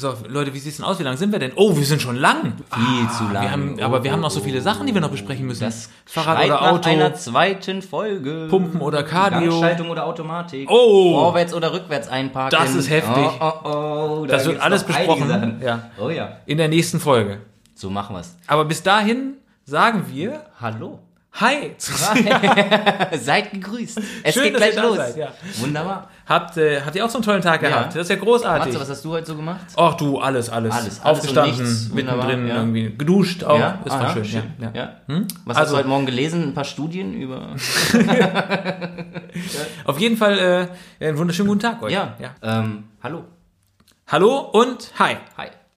So, Leute, wie sieht's denn aus? Wie lang sind wir denn? Oh, wir sind schon lang. Viel zu lang. Wir haben, aber wir haben noch so viele Sachen, die wir noch besprechen müssen. Das Fahrrad oder Auto. einer zweiten Folge. Pumpen oder Cardio. Gangschaltung oder Automatik. Oh. Vorwärts oder rückwärts einparken. Das ist heftig. Oh, oh, oh. Da Das wird alles besprochen. Ja. Oh ja. In der nächsten Folge. So machen wir's. Aber bis dahin sagen wir Hallo. Hi. (laughs) Seid gegrüßt. Es Schön, geht dass ihr gleich los. seid, ja. Wunderbar. Habt, äh, habt ihr auch so einen tollen Tag gehabt? Das ist ja großartig. Matze, was hast du heute so gemacht? Ach du, alles, alles. Alles, alles Aufgestanden, mittendrin ja. irgendwie. Geduscht auch. ja? Ah, war ja, schön. Ja, ja. ja. Was hast Also- du heute Morgen gelesen? Ein paar Studien über... (laughs) Auf jeden Fall äh, einen wunderschönen guten Tag euch. Ja. ja. Ähm, hallo. Hallo und hi. Hi.